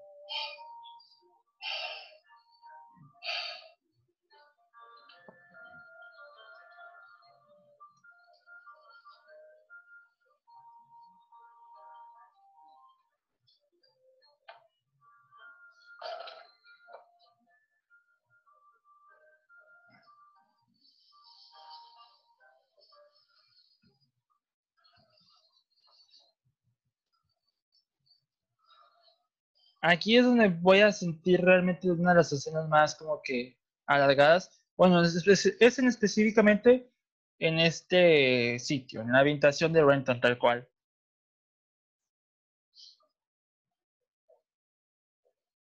Aquí es donde voy a sentir realmente una de las escenas más como que alargadas. Bueno, es, en específicamente en este sitio, en la habitación de Renton, tal cual.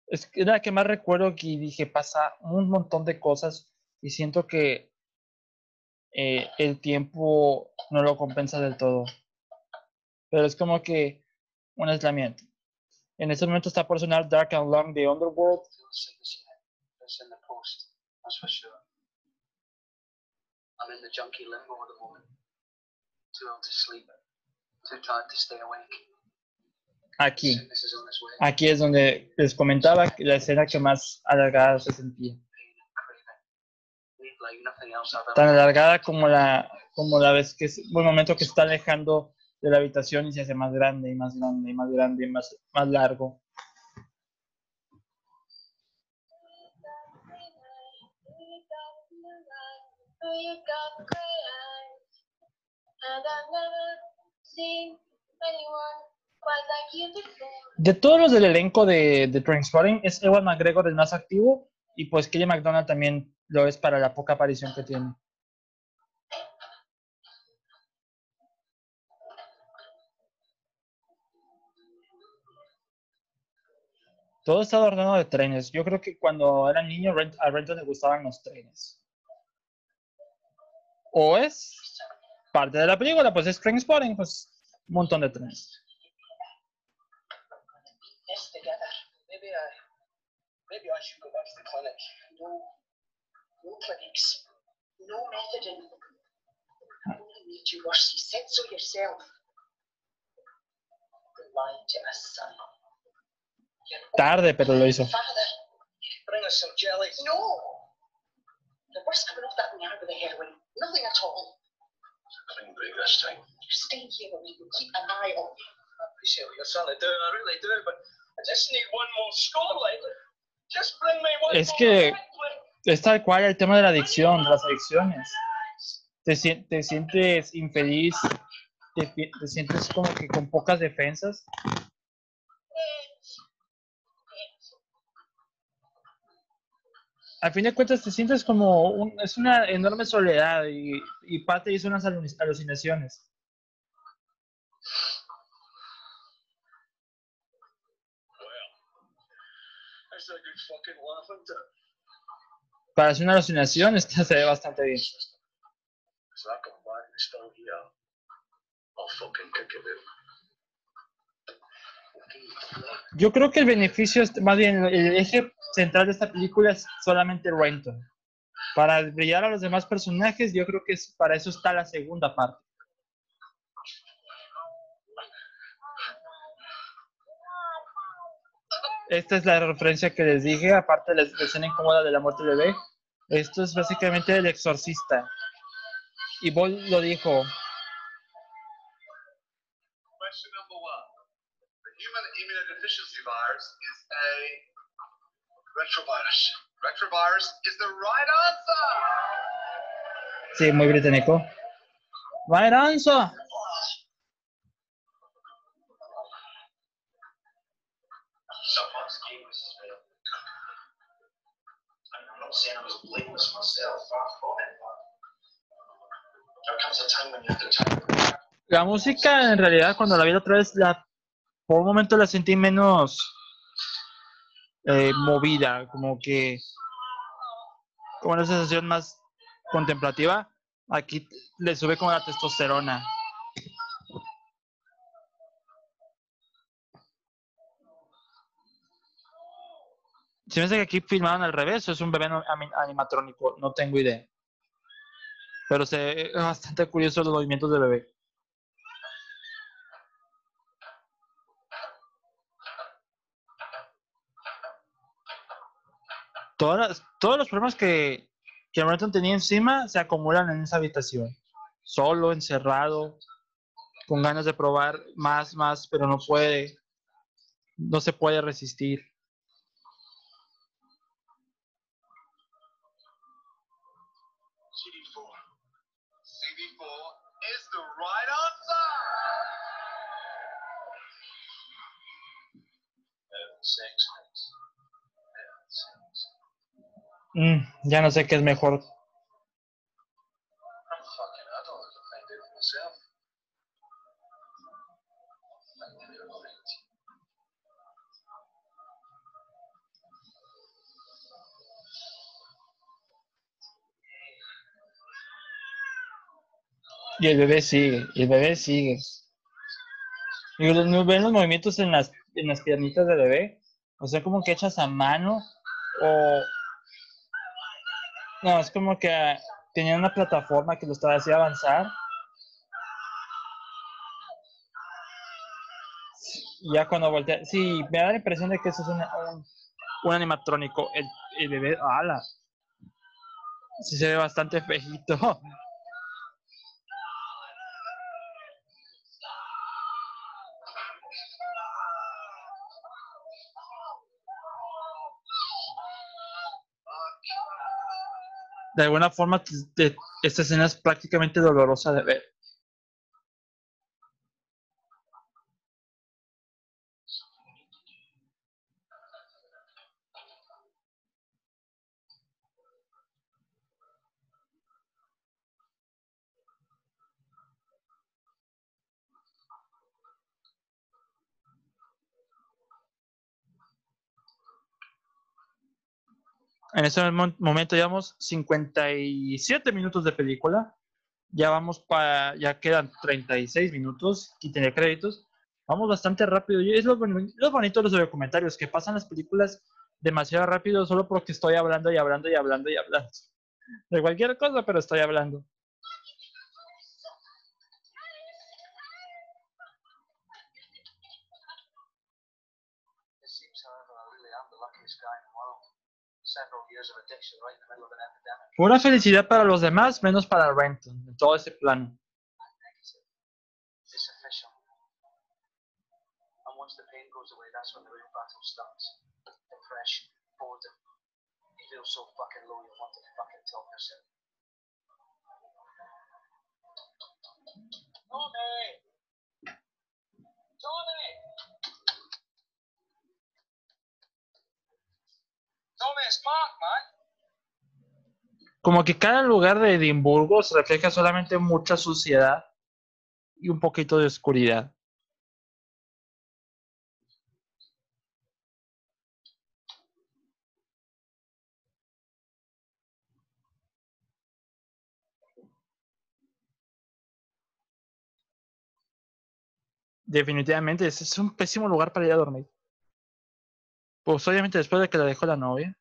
Es la que más recuerdo que dije, pasa un montón de cosas y siento que eh, el tiempo no lo compensa del todo. Pero es como que un aislamiento. En este momento está por sonar Dark and Long de Underworld. Aquí. Aquí es donde les comentaba la escena que más alargada se sentía. Tan alargada como la, como la vez que es un momento que está alejando de la habitación y se hace más grande y más grande y más grande y más, más largo. De todos los del elenco de, de Trainspotting, es Ewan McGregor el más activo y pues Kelly McDonald también lo es para la poca aparición que tiene. Todo está adornado de trenes. Yo creo que cuando era niño Rent- a Renton le gustaban los trenes. O es parte de la película, pues es Trainspotting, pues un montón de trenes. Tarde, pero lo hizo. father. Bring us some jellies. No. The worst coming off that narrow with the heroin. Nothing at all. Clean break this time. You stay here and we can keep an eye on you. I appreciate what you're trying to do, I really do, but I just need one more score, like. Just bring me one Es que-. Es tal cual el tema de la adicción, de las adicciones. Te, te sientes infeliz, te, te sientes como que con pocas defensas. Al fin de cuentas te sientes como un- es una enorme soledad y, y parte hizo unas alu- alucinaciones. Para hacer una alucinación esta se ve bastante bien. Yo creo que el beneficio, es- más bien el eje central de esta película es solamente Renton. Para brillar a los demás personajes, yo creo que es, para eso está la segunda parte. Esta es la referencia que les dije, aparte de la escena incómoda de la muerte del bebé. Esto es básicamente el exorcista. Y Ball lo dijo, human immunodeficiency virus is a retrovirus. Retrovirus is the right answer. sí, muy británico. Right answer. Someone's game was failed. I'm not saying I was blameless myself, far from it, but there comes a time when you have to turn La música, en realidad, cuando la vi otra vez, la, por un momento la sentí menos eh, movida, como que, como una sensación más contemplativa, aquí le sube como la testosterona. Se me hace que aquí filmaron al revés, o es un bebé animatrónico, no tengo idea. Pero se ve bastante curioso los movimientos del bebé. Todas todos los problemas que, que tenía encima se acumulan en esa habitación. Solo, encerrado, con ganas de probar más, más, pero no puede. No se puede resistir. Mm, ya no sé qué es mejor. Y el bebé sigue, y el bebé sigue. Y los, ¿no ven los movimientos en las, en las piernitas del bebé? O sea, como que echas a mano o... No, es como que ah, tenía una plataforma que lo estaba haciendo avanzar. Y ya cuando voltea... Sí, me da la impresión de que eso es un, un animatrónico. El, bebé... ¡Hala! Sí se ve bastante fejito. De alguna forma esta escena es prácticamente dolorosa de ver. En mo- momento llevamos 57 minutos de película. Ya vamos para, ya quedan 36 minutos tiene créditos. Vamos bastante rápido. Y es lo, lo bonito de los documentarios, que pasan las películas demasiado rápido solo porque estoy hablando y hablando y hablando y hablando. De cualquier cosa, pero estoy hablando. It seems, however, I really am the luckiest guy in the world. Several years of addiction right in the middle of an epidemic. Pura felicidad para los demás, menos para Renton, en todo ese plano. Negative. It's official. And once the pain goes away, that's when the real battle starts. Depression, boredom. You feel so fucking low you want to fucking kill yourself. Tommy! Tommy! Tommy, it's Mark, man. Como que cada lugar de Edimburgo se refleja solamente mucha suciedad y un poquito de oscuridad. Definitivamente, es un pésimo lugar para ir a dormir. Pues obviamente después de que la dejó la novia.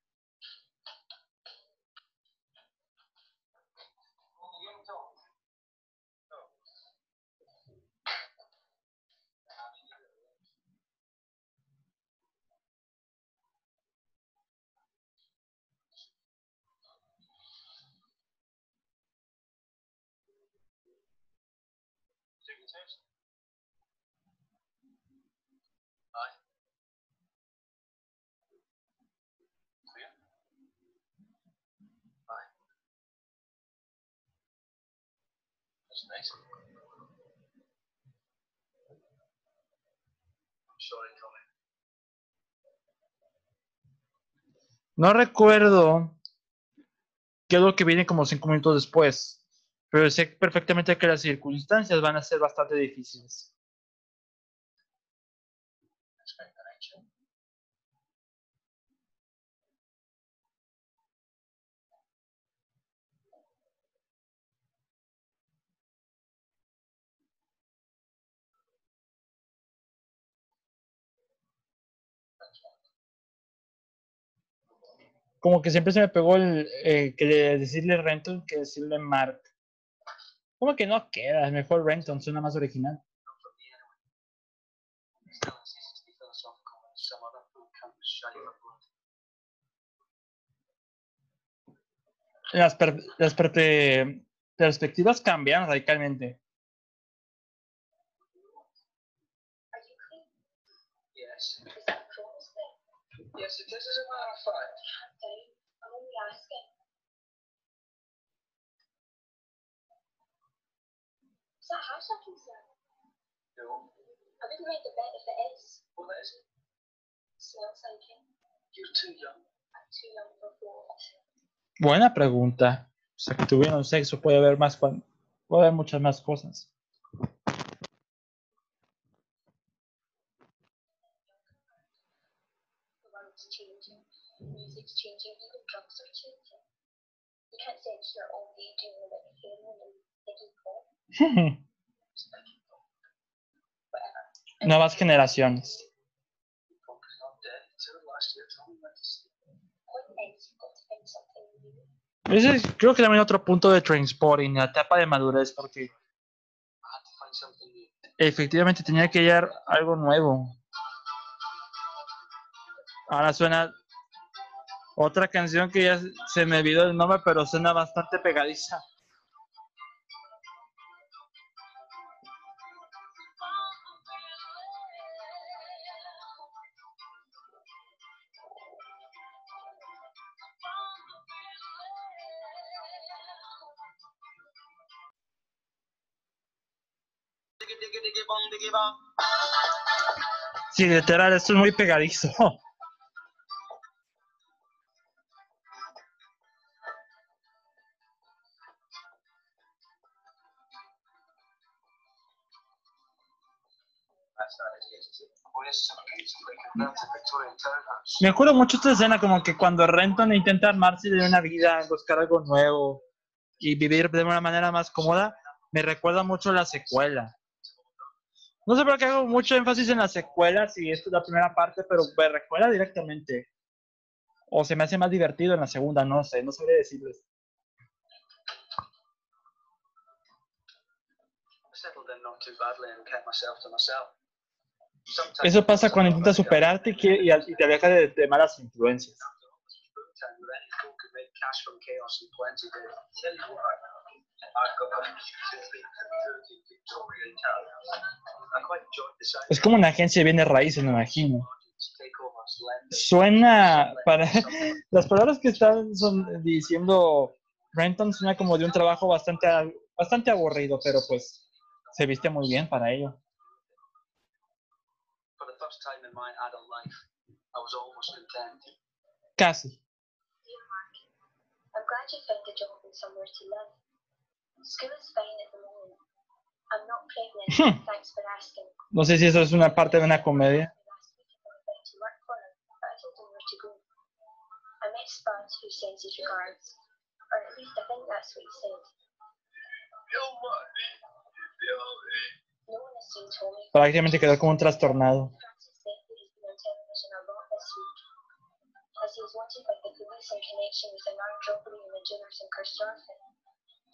No recuerdo qué es lo que viene como cinco minutos después, pero sé perfectamente que las circunstancias van a ser bastante difíciles. Como que siempre se me pegó el eh, que de- decirle Renton que decirle Mark. Como que no queda, es mejor Renton, suena más original. Las, per- las per- perspectivas cambian radicalmente. Yes. It is, a matter of fact. Is that house I can sell? No. I wouldn't mind a bit if it is. Well, that isn't. Smells like it. You're too young. I'm too young for both. Buena pregunta. O sea, que tuvieron sexo, puede haber más, cuan- puede haber muchas más cosas. The world's changing. Music's changing. Even drugs are changing. You can't sit here all day doing a bit of heroin and Iggy Pop. Whatever. Nuevas generaciones. Ese es, creo que también otro punto de Trainspotting, la etapa de madurez, porque efectivamente tenía que hallar algo nuevo. Ahora suena otra canción que ya se me olvidó el nombre, pero suena bastante pegadiza. Sí, literal, esto es muy pegadizo. Me acuerdo mucho esta escena, como que cuando Renton intenta armarse de una vida, buscar algo nuevo y vivir de una manera más cómoda, me recuerda mucho la secuela. No sé por qué hago mucho énfasis en la secuela, si esto es la primera parte, pero me recuerda directamente. O se me hace más divertido en la segunda, no sé, no sabría decirles. Eso pasa cuando intentas superarte y, y y te alejas de malas influencias. Es como una agencia de bienes raíces, me imagino. Suena, para las palabras que están son diciendo Renton suena como de un trabajo bastante, bastante aburrido, pero pues se viste muy bien para ello. Casi. No sé si eso es una parte de una comedia. Prácticamente quedó como un trastornado.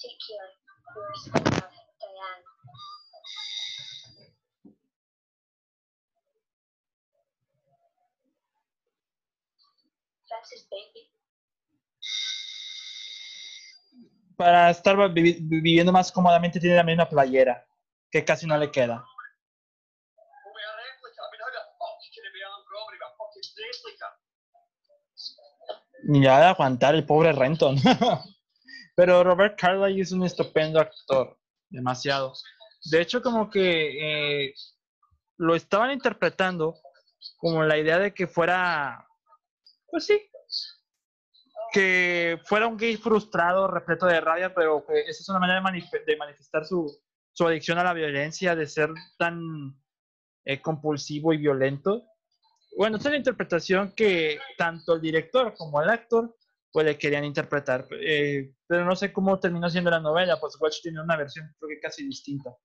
Diane. Francis. Para estar vivi- viviendo más cómodamente tiene la misma playera, que casi no le queda. Well, we're a replica. I mean, how the fuck can it be armed robbery with a fucking replica? Ni la de aguantar el pobre Renton. Pero Robert Carlyle es un estupendo actor, demasiado. De hecho, como que eh, lo estaban interpretando como la idea de que fuera, pues sí, que fuera un gay frustrado, repleto de rabia, pero que esa es una manera de, manif- de manifestar su, su adicción a la violencia, de ser tan eh, compulsivo y violento. Bueno, esa es la interpretación que tanto el director como el actor pues le querían interpretar. Eh, pero no sé cómo terminó siendo la novela, pues Watch tiene una versión creo que casi distinta.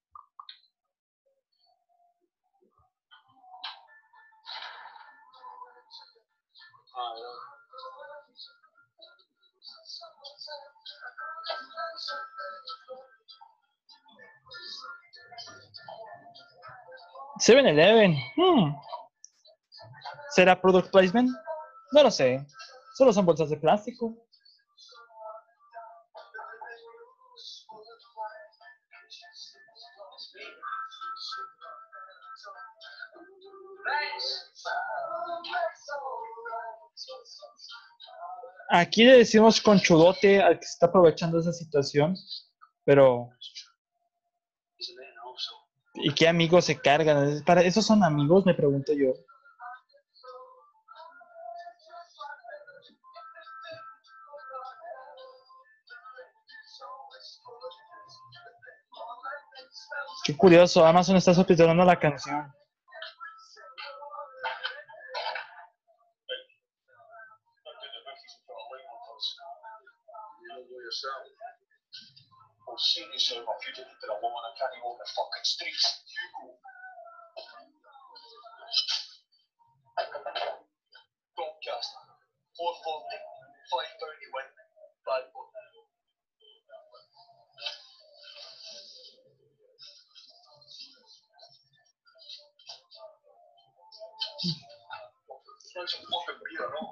Seven Eleven. Hmm. ¿Será product placement? No lo sé. Solo son bolsas de plástico. Aquí le decimos conchudote al que se está aprovechando esa situación, pero ¿y qué amigos se cargan? ¿Para esos son amigos? Me pregunto yo. Qué curioso, Amazon está subtitulando la canción.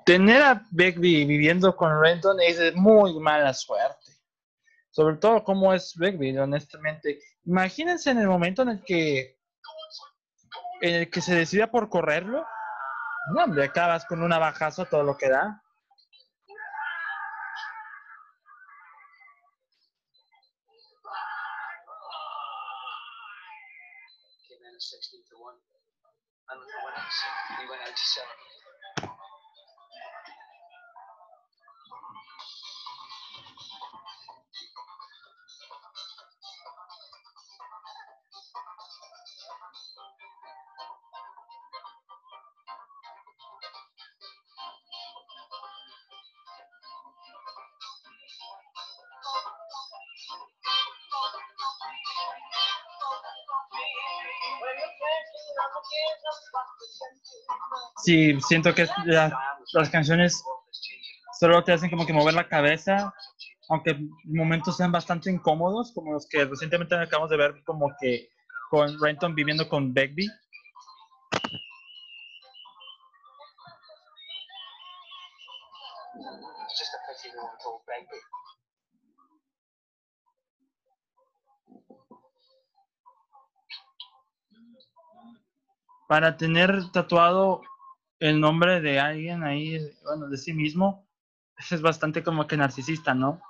Tener a Begbie viviendo con Renton es muy mala suerte. Sobre todo como es Begbie, honestamente. Imagínense en el momento en el que en el que se decida por correrlo. No, hombre, acabas con una bajazo todo lo que da. Sí, siento que la- las canciones solo te hacen como que mover la cabeza, aunque momentos sean bastante incómodos, como los que recientemente acabamos de ver, como que con Renton viviendo con Begbie. Para tener tatuado el nombre de alguien ahí, bueno, de sí mismo, eso es bastante como que narcisista, ¿no?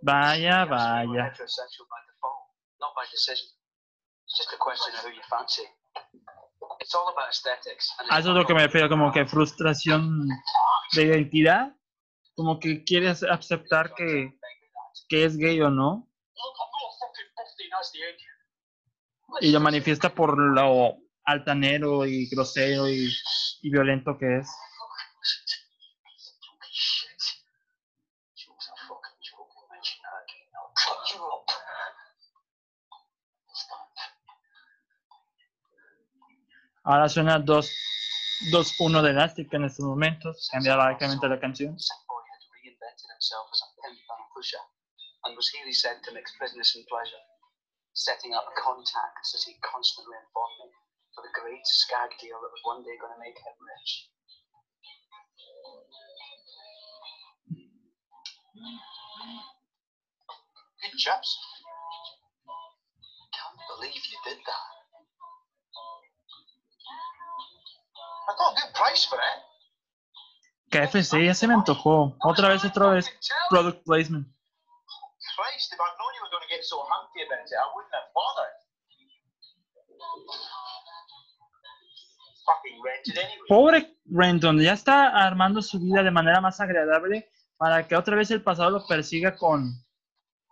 Vaya, vaya. Heterosexual by default, not by decision. It's just a question of who you fancy. It's all about aesthetics. And A eso es lo que me refiero, como que frustración de identidad, como que quieres aceptar que, que es gay o no, y lo manifiesta por lo altanero y grosero y, y violento que es. Ahora suena 2 2-1 de Elastic en estos momentos, cambia radicalmente la canción. And was he said to mix business and pleasure, setting up contacts as he constantly informed me for the great skag deal that was one day going to make him rich. Good chaps. Can't believe you did that. I got a good price for it. KFC ya se me antojó. Otra vez, otra vez. Product placement. Christ, if I'd known so humpty about it, I wouldn't have bothered. Pobre Renton, ya está armando su vida de manera más agradable para que otra vez el pasado lo persiga con,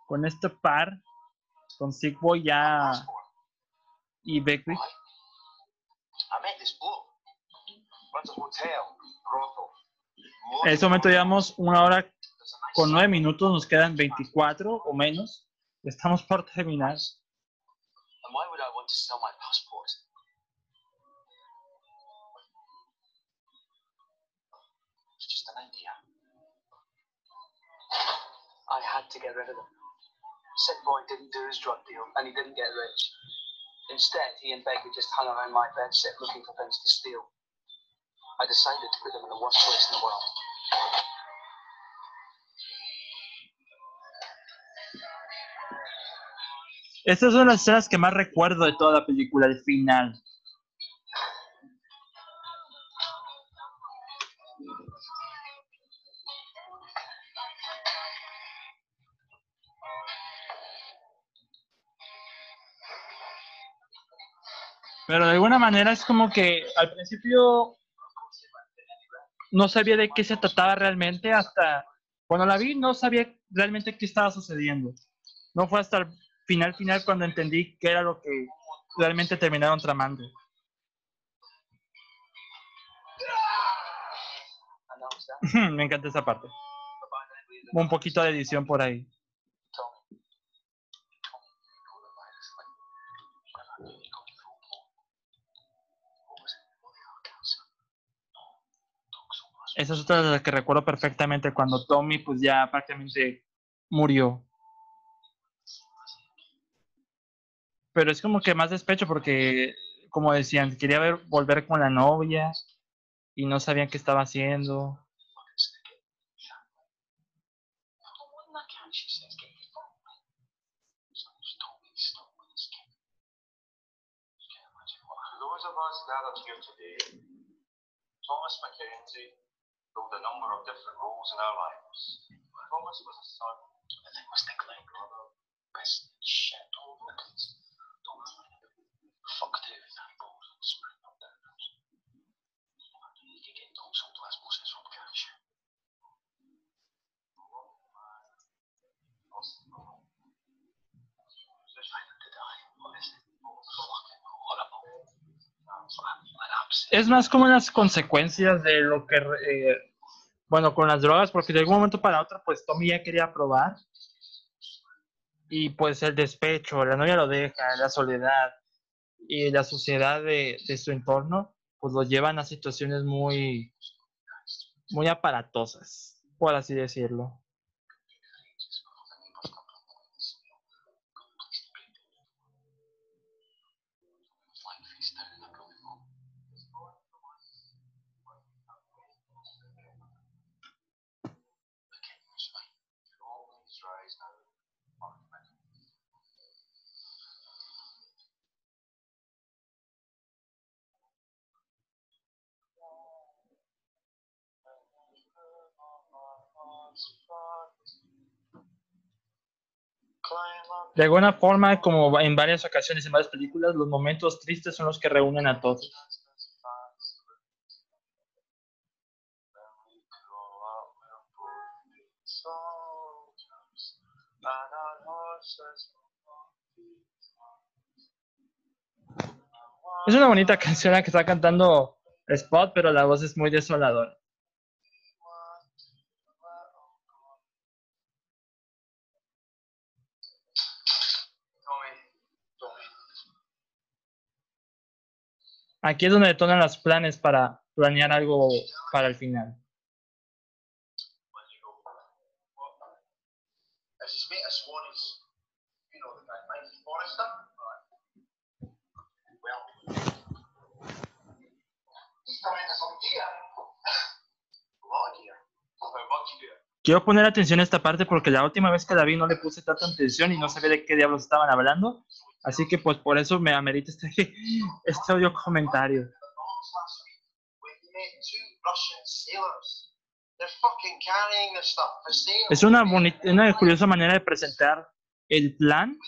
con este par, con Sick Boy ya y brothel. En este momento llevamos una hora con nueve minutos, nos quedan 24 o menos. Estamos por terminar. And why would I want to sell my passport? It's just an idea. I had to get rid of them. Sick boy didn't do his drug deal and he didn't get rich. Instead, he and Becky just hung around my bed sitting looking for things to steal. I decided to put them in the worst place in the world. Estas son las escenas que más recuerdo de toda la película, el final. Pero de alguna manera es como que al principio no sabía de qué se trataba realmente hasta cuando la vi no sabía realmente qué estaba sucediendo. No fue hasta el final final cuando entendí qué era lo que realmente terminaron tramando. Me encanta esa parte. Un poquito de edición por ahí. Esa es otra de las que recuerdo perfectamente cuando Tommy pues ya prácticamente murió. Pero es como que más despecho porque, como decían, quería ver, volver con la novia y no sabían qué estaba haciendo. Thomas a all Es más como las consecuencias de lo que, eh, bueno, con las drogas, porque de algún momento para otro, pues Tommy ya quería probar. Y pues el despecho, la novia lo deja, la soledad y la suciedad de, de su entorno, pues lo llevan a situaciones muy, muy aparatosas, por así decirlo. De alguna forma, como en varias ocasiones en varias películas, los momentos tristes son los que reúnen a todos. Es una bonita canción la que está cantando Spot, pero la voz es muy desoladora. Aquí es donde detonan los planes para planear algo para el final. As his mate of Swannies, you know the guy, Mikey Forrester? Well, he's coming into some gear. A lot of gear. How much gear? Quiero poner atención a esta parte porque la última vez que la vi no le puse tanta atención y no sabía de qué diablos estaban hablando. Así que pues por eso me amerita este, este audio comentario. Es una, bonita, una curiosa manera de presentar el plan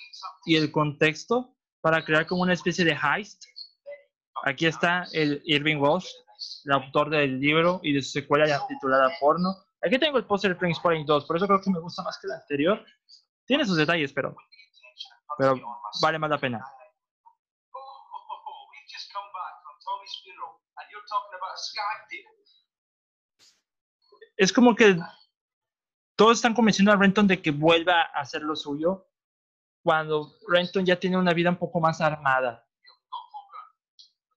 y el contexto para crear como una especie de heist. Aquí está el Irving Welsh, el autor del libro y de su secuela titulada Porno. Aquí tengo el póster de Trainspotting 2, por eso creo que me gusta más que el anterior. Tiene sus detalles, pero, pero vale más la pena. Es como que todos están convenciendo a Renton de que vuelva a hacer lo suyo cuando Renton ya tiene una vida un poco más armada. Not full ground.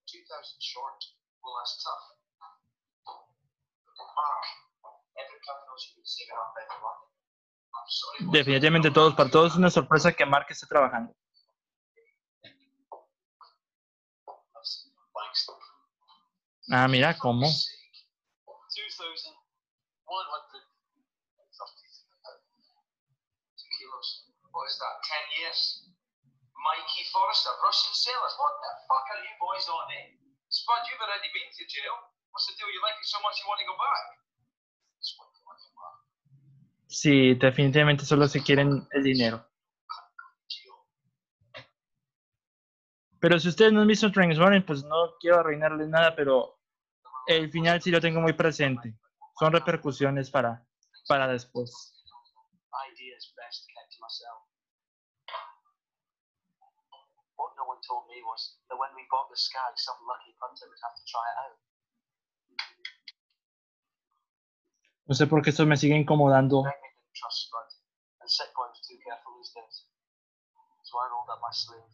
2,000 short. Well, that's tough. Mark, every cunt knows you've been saving up every month. I'm sorry. boys. Definitivamente todos, para todos es una sorpresa que Mark esté trabajando. Ah, mira cómo. 2,132 kilos. What is that, 10 years? Mikey Forrester, sailors. Spud, you've already been to jail. What's the deal? You like it so much you want to go back. Sí, definitivamente solo se quieren el dinero. Pero si ustedes no han visto Transwarren, pues no quiero arruinarles nada, pero el final sí lo tengo muy presente. Son repercusiones para, para después. What no one told me was that when we bought the Sky, some lucky punter would have to try it out. No sé por qué esto me sigue incomodando. Greg didn't trust Spud, and Sick Boy was too careful these days. So I rolled up my sleeve,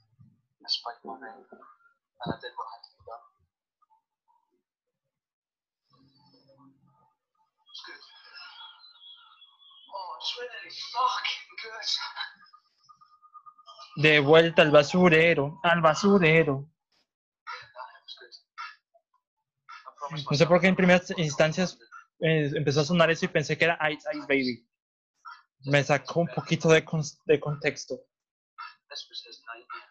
despite my name, and I did what had to be done. It's good. Oh, it's really fucking good. De vuelta al basurero, al basurero. No sé por qué en primeras instancias eh, empezó a sonar eso y pensé que era Ice Ice Baby. Me sacó un poquito de, con- de contexto. This was his nightmare.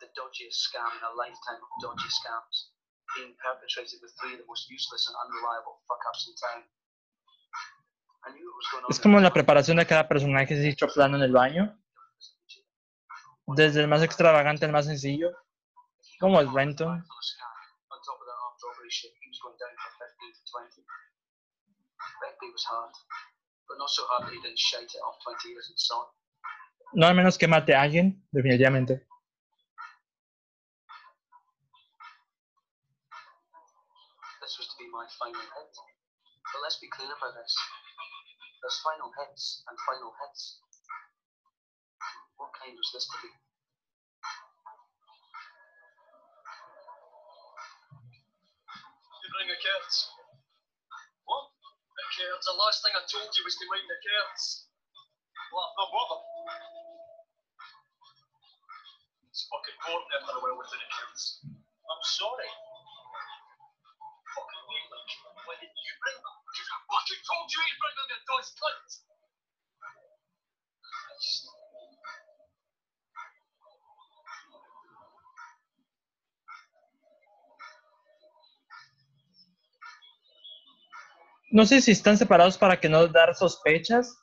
The dodgiest scam in a lifetime of dodgy scams, being perpetrated with three of the most useless and unreliable fuck ups in town. I knew it was going on. Es como la preparación de cada personaje se hizo plano en el baño. Desde el más extravagante al más sencillo. Como es Renton. Beckby was hard, but not so hard that he didn't shite it off 20 years in Son. No al menos que mate a alguien, definitivamente. This was to be my final hit. But let's be clear about this. There's final hits and final hits. What kind was this to be? You bring the curds. What? The curds. The last thing I told you was to mind the curds. What? No bother. It's fucking boring after a while with the curds. I'm sorry. Fucking wait, like, why didn't you bring them? Because I fucking told you to bring them, you dodge cunt. Christ. No sé si están separados para que no dar sospechas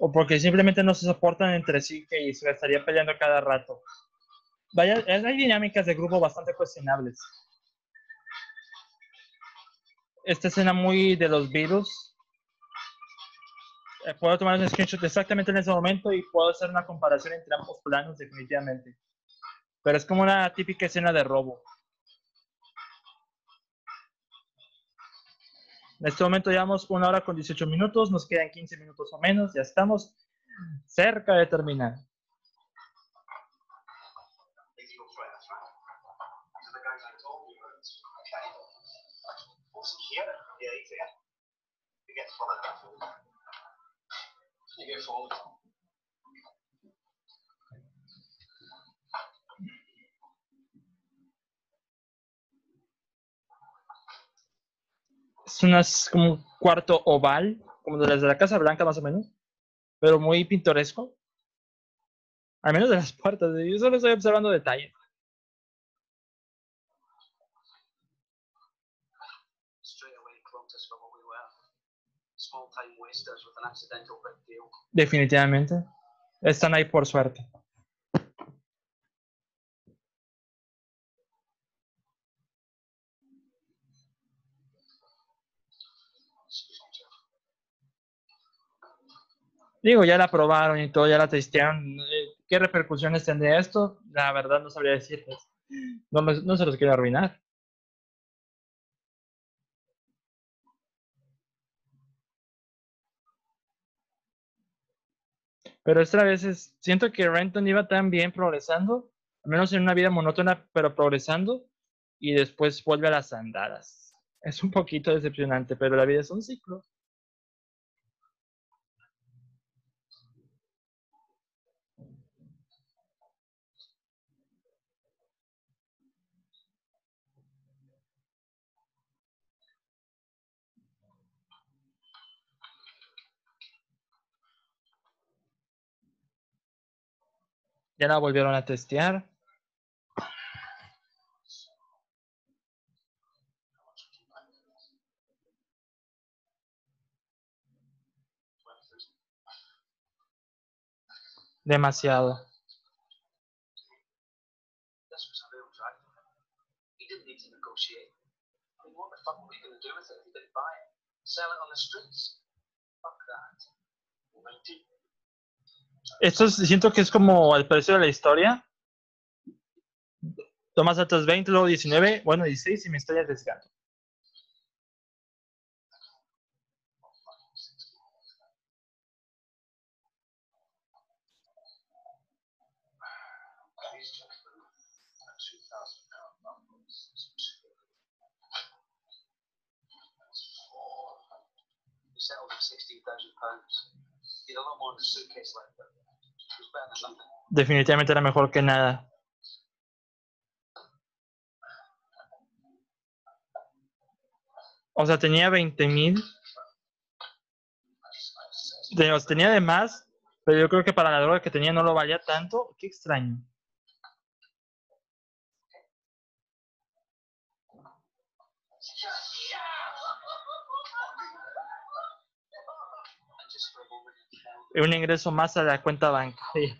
o porque simplemente no se soportan entre sí que se estarían peleando cada rato. Vaya, hay dinámicas de grupo bastante cuestionables. Esta escena muy de los virus. eh, puedo tomar un screenshot exactamente en ese momento y puedo hacer una comparación entre ambos planos definitivamente. Pero es como una típica escena de robo. En este momento llevamos una hora con 18 minutos, nos quedan 15 minutos o menos, ya estamos cerca de terminar. Illegal threat, that's right. These are the guys I told you about. Okay. What's he here? Yeah, he's here. He gets followed. You get followed. Es una, es como un cuarto oval, como de las de la Casa Blanca más o menos, pero muy pintoresco. Al menos de las puertas, yo solo estoy observando detalles. Definitivamente. Están ahí por suerte. Digo, ya la probaron y todo, ya la testearon. Eh, ¿Qué repercusiones tendría esto? La verdad no sabría decirles. No, no se los quiero arruinar. Pero esta vez siento que Renton iba tan bien progresando, al menos en una vida monótona, pero progresando, y después vuelve a las andadas. Es un poquito decepcionante, pero la vida es un ciclo. Ya la volvieron a testear. Demasiado. This was a real drag. He didn't need to negotiate. I mean, what the fuck were we going to do with it if he didn't buy it? Sell it on the streets? Fuck that. 19. Esto es- siento que es como el precio de la historia. Tomas altas 20, luego 19, bueno 16 y me estoy arriesgando. Definitivamente era mejor que nada. O sea, tenía 20 mil. Tenía de más, pero yo creo que para la droga que tenía no lo valía tanto. Qué extraño. Un ingreso más a la cuenta bancaria.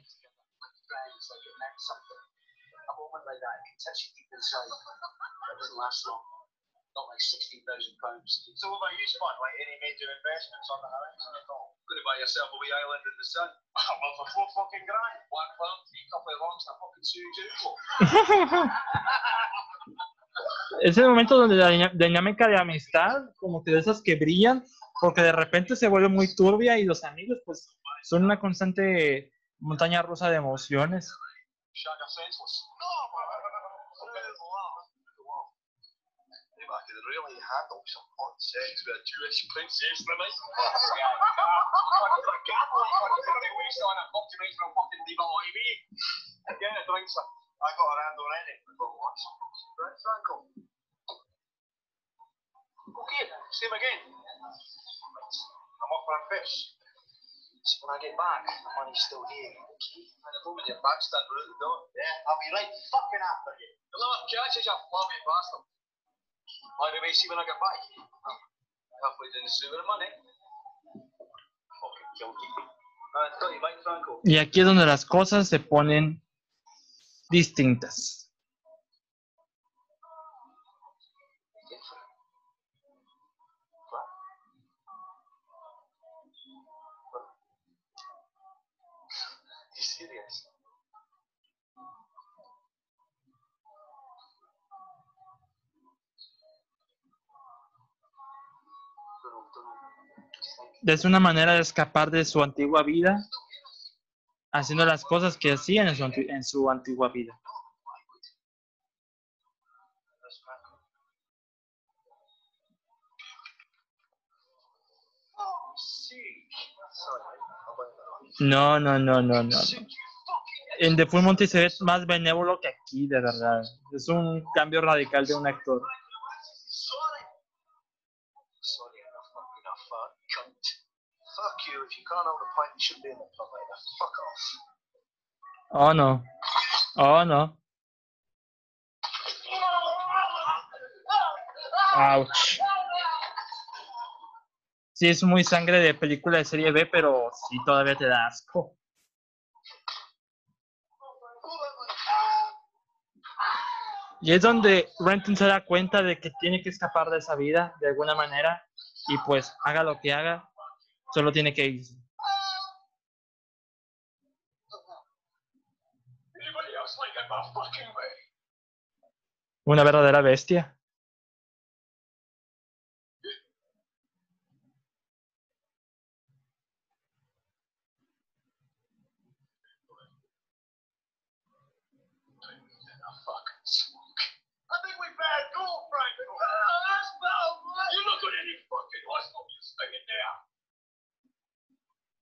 Es el momento donde la diná- dinámica de amistad, como que de esas que brillan, porque de repente se vuelve muy turbia y los amigos, pues, son una constante montaña rusa de emociones. Okay, same again. I'm off for a fish. So when I get back, the money's still here. And the moment your back's done, we're out the door. Yeah, I'll be right fucking after you. Hello, catches you flaming bastard. By the way, see when I get back. Halfway down the sewer money. Fucking guilty. Uh. Y aquí es donde las cosas se ponen distintas. Es una manera de escapar de su antigua vida, haciendo las cosas que hacían en su, en su antigua vida. No, no, no, no. no. En The Full Monty se ve más benévolo que aquí, de verdad. Es un cambio radical de un actor. Sorry. Sorry, enough, fucking enough, fat cunt. Fuck you, if you can't hold a pint, you shouldn't be in the club either. Fuck off. Oh, no. Oh, no. Ouch. Sí, es muy sangre de película de serie B, pero sí todavía te da asco. Y es donde Renton se da cuenta de que tiene que escapar de esa vida de alguna manera y pues haga lo que haga, solo tiene que irse. Una verdadera bestia.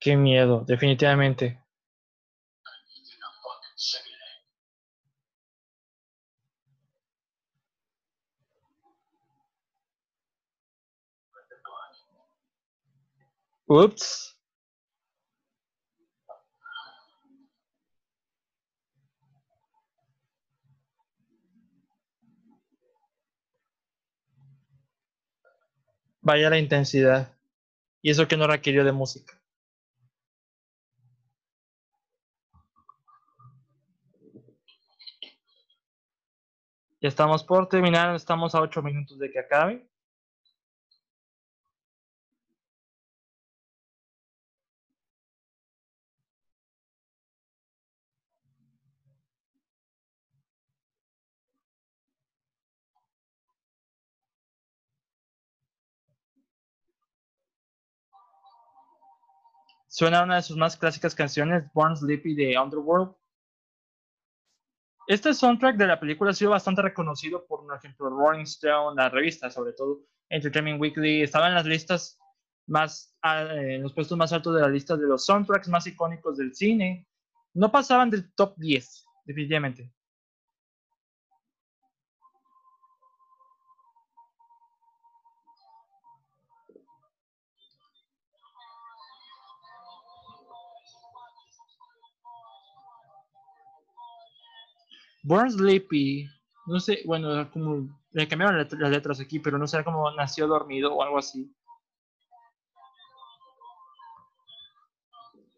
Qué miedo, definitivamente. Oops. Vaya la intensidad. Y eso que no requirió de música. Ya estamos por terminar, estamos a 8 minutos de que acabe. Suena una de sus más clásicas canciones, Born Sleepy de Underworld. Este soundtrack de la película ha sido bastante reconocido por, por ejemplo, Rolling Stone, la revista, sobre todo Entertainment Weekly, estaba en las listas más, en los puestos más altos de la lista de los soundtracks más icónicos del cine. No pasaban del top 10, definitivamente. Born Sleepy, no sé, bueno, como le cambiaron las letras aquí, pero no sé cómo nació dormido o algo así.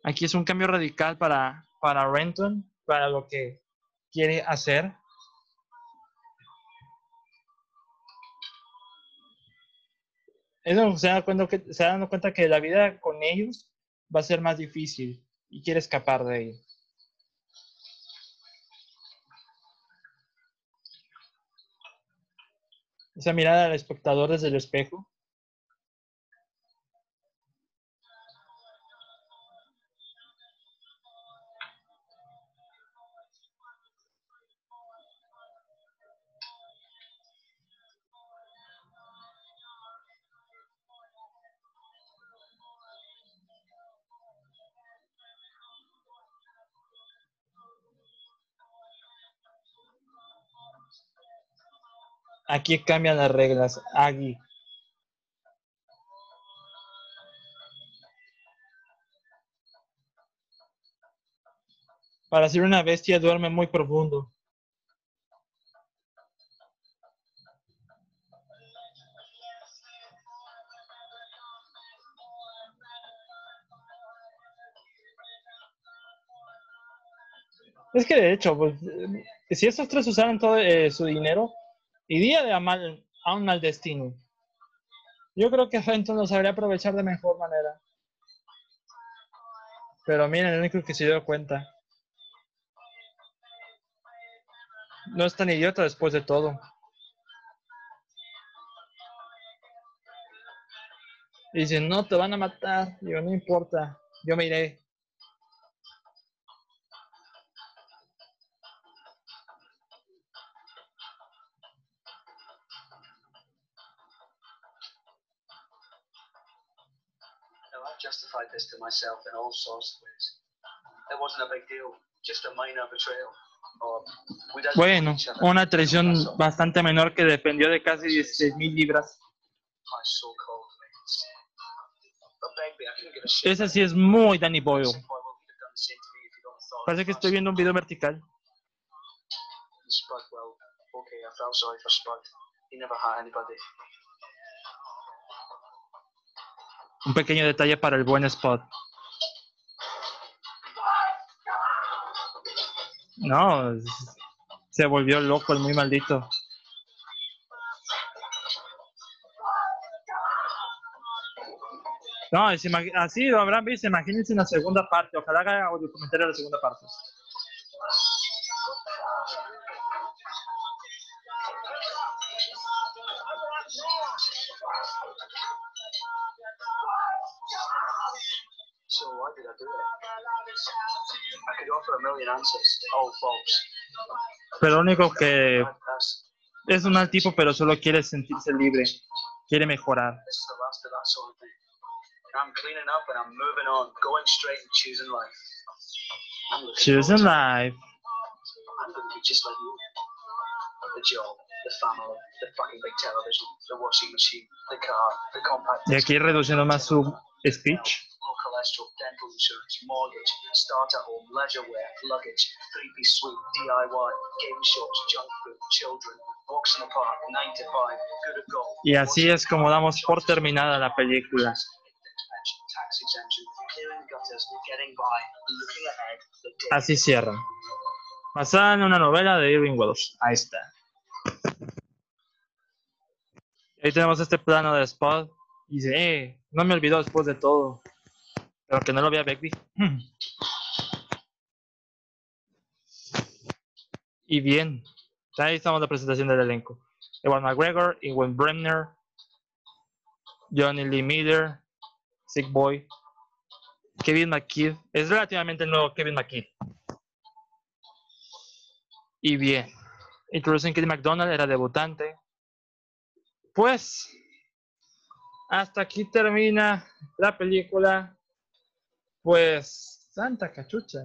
Aquí es un cambio radical para, para Renton, para lo que quiere hacer. Eso se da, cuenta que, se da cuenta que la vida con ellos va a ser más difícil y quiere escapar de ellos. Esa mirada al espectador desde el espejo. Aquí cambian las reglas. Agui. Para ser una bestia duerme muy profundo. Es que de hecho, pues, si estos tres usaran todo eh, su dinero, iría de mal, a un mal destino. Yo creo que Fenton lo sabría aprovechar de mejor manera. Pero miren, el único que se dio cuenta. No es tan idiota después de todo. Y dicen, no, te van a matar. Digo, no importa, yo me iré. Myself in all sorts of ways. It wasn't a big deal, just a minor betrayal. Didn't Bueno, una traición bastante menor que dependió de casi 16 mil libras. Esa sí es muy Danny Boyle. Parece que estoy viendo un video vertical. And Spud, well, okay, I felt sorry for Spud. He never had anybody. Un pequeño detalle para el buen spot. No, se volvió loco el muy maldito. No, así lo habrán visto, imagínense en la segunda parte. Ojalá haga audio comentario de la segunda parte. Pero lo único que es un mal tipo, pero solo quiere sentirse libre. Quiere mejorar. choosing life. Y aquí reduciendo más su speech. Local cholesterol, dental insurance, mortgage, starter home, leisure wear, luggage, three-piece suite, DIY, game shops, junk food, children, walks in the park, 9 to 5, good at golf. Y así es como damos por terminada la película. Así cierra. Basada en una novela de Irving Welsh. Ahí está. Ahí tenemos este plano de Spot. Y dice, eh, no me olvidó después de todo. Pero que no lo vea Begbie. Y bien, ahí estamos la presentación del elenco. Ewan McGregor, Ewan Bremner, Johnny Lee Miller, Sick Boy, Kevin McKidd. Es relativamente el nuevo Kevin McKidd. Y bien, introducen Kelly McDonald, era debutante. Pues, hasta aquí termina la película. Pues, santa cachucha.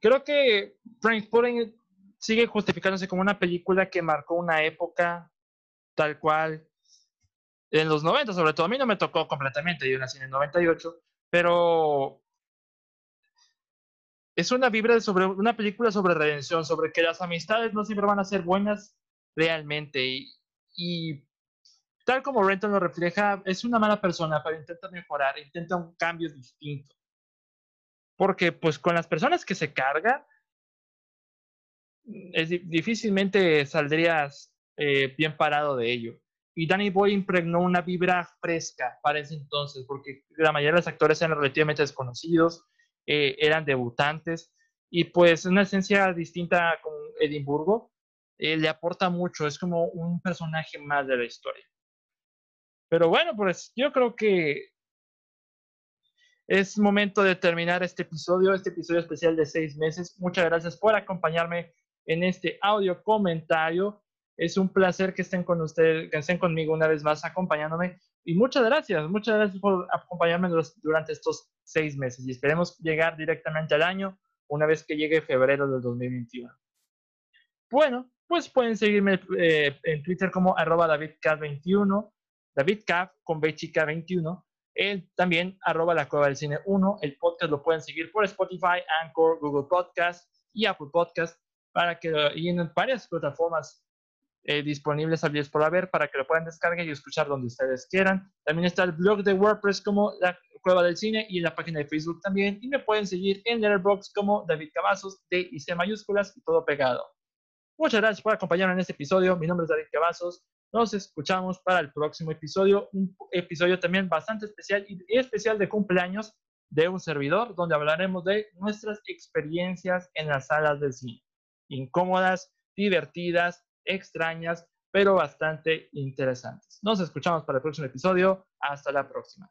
Creo que Trainspotting sigue justificándose como una película que marcó una época tal cual en los 90, sobre todo. A mí no me tocó completamente, yo nací en el 98, pero es una vibra sobre una película sobre redención, sobre que las amistades no siempre van a ser buenas realmente. Y tal como Renton lo refleja, es una mala persona, pero intenta mejorar, intenta un cambio distinto. Porque pues con las personas que se carga, es, di- difícilmente saldrías eh, bien parado de ello. Y Danny Boy impregnó una vibra fresca para ese entonces, porque la mayoría de los actores eran relativamente desconocidos, eh, eran debutantes, y pues una esencia distinta con Edimburgo eh, le aporta mucho, es como un personaje más de la historia. Pero bueno, pues yo creo que es momento de terminar este episodio, este episodio especial de seis meses. Muchas gracias por acompañarme en este audio comentario. Es un placer que estén con ustedes, que estén conmigo una vez más acompañándome. Y muchas gracias, muchas gracias por acompañarme durante estos seis meses. Y esperemos llegar directamente al año una vez que llegue febrero del 2021. Bueno, pues pueden seguirme eh, en Twitter como arroba davidcaf21, davidcaf con B chica 21. El, también arroba la cueva del cine 1. El podcast lo pueden seguir por Spotify, Anchor, Google Podcast y Apple Podcast para que y en varias plataformas eh, disponibles al 10 por haber para que lo puedan descargar y escuchar donde ustedes quieran. También está el blog de WordPress como la cueva del cine y en la página de Facebook también. Y me pueden seguir en Letterboxd como David Cavazos, D y C mayúsculas y todo pegado. Muchas gracias por acompañarme en este episodio. Mi nombre es David Cavazos. Nos escuchamos para el próximo episodio, un episodio también bastante especial y especial de cumpleaños de un servidor, donde hablaremos de nuestras experiencias en las salas del cine. Incómodas, divertidas, extrañas, pero bastante interesantes. Nos escuchamos para el próximo episodio. Hasta la próxima.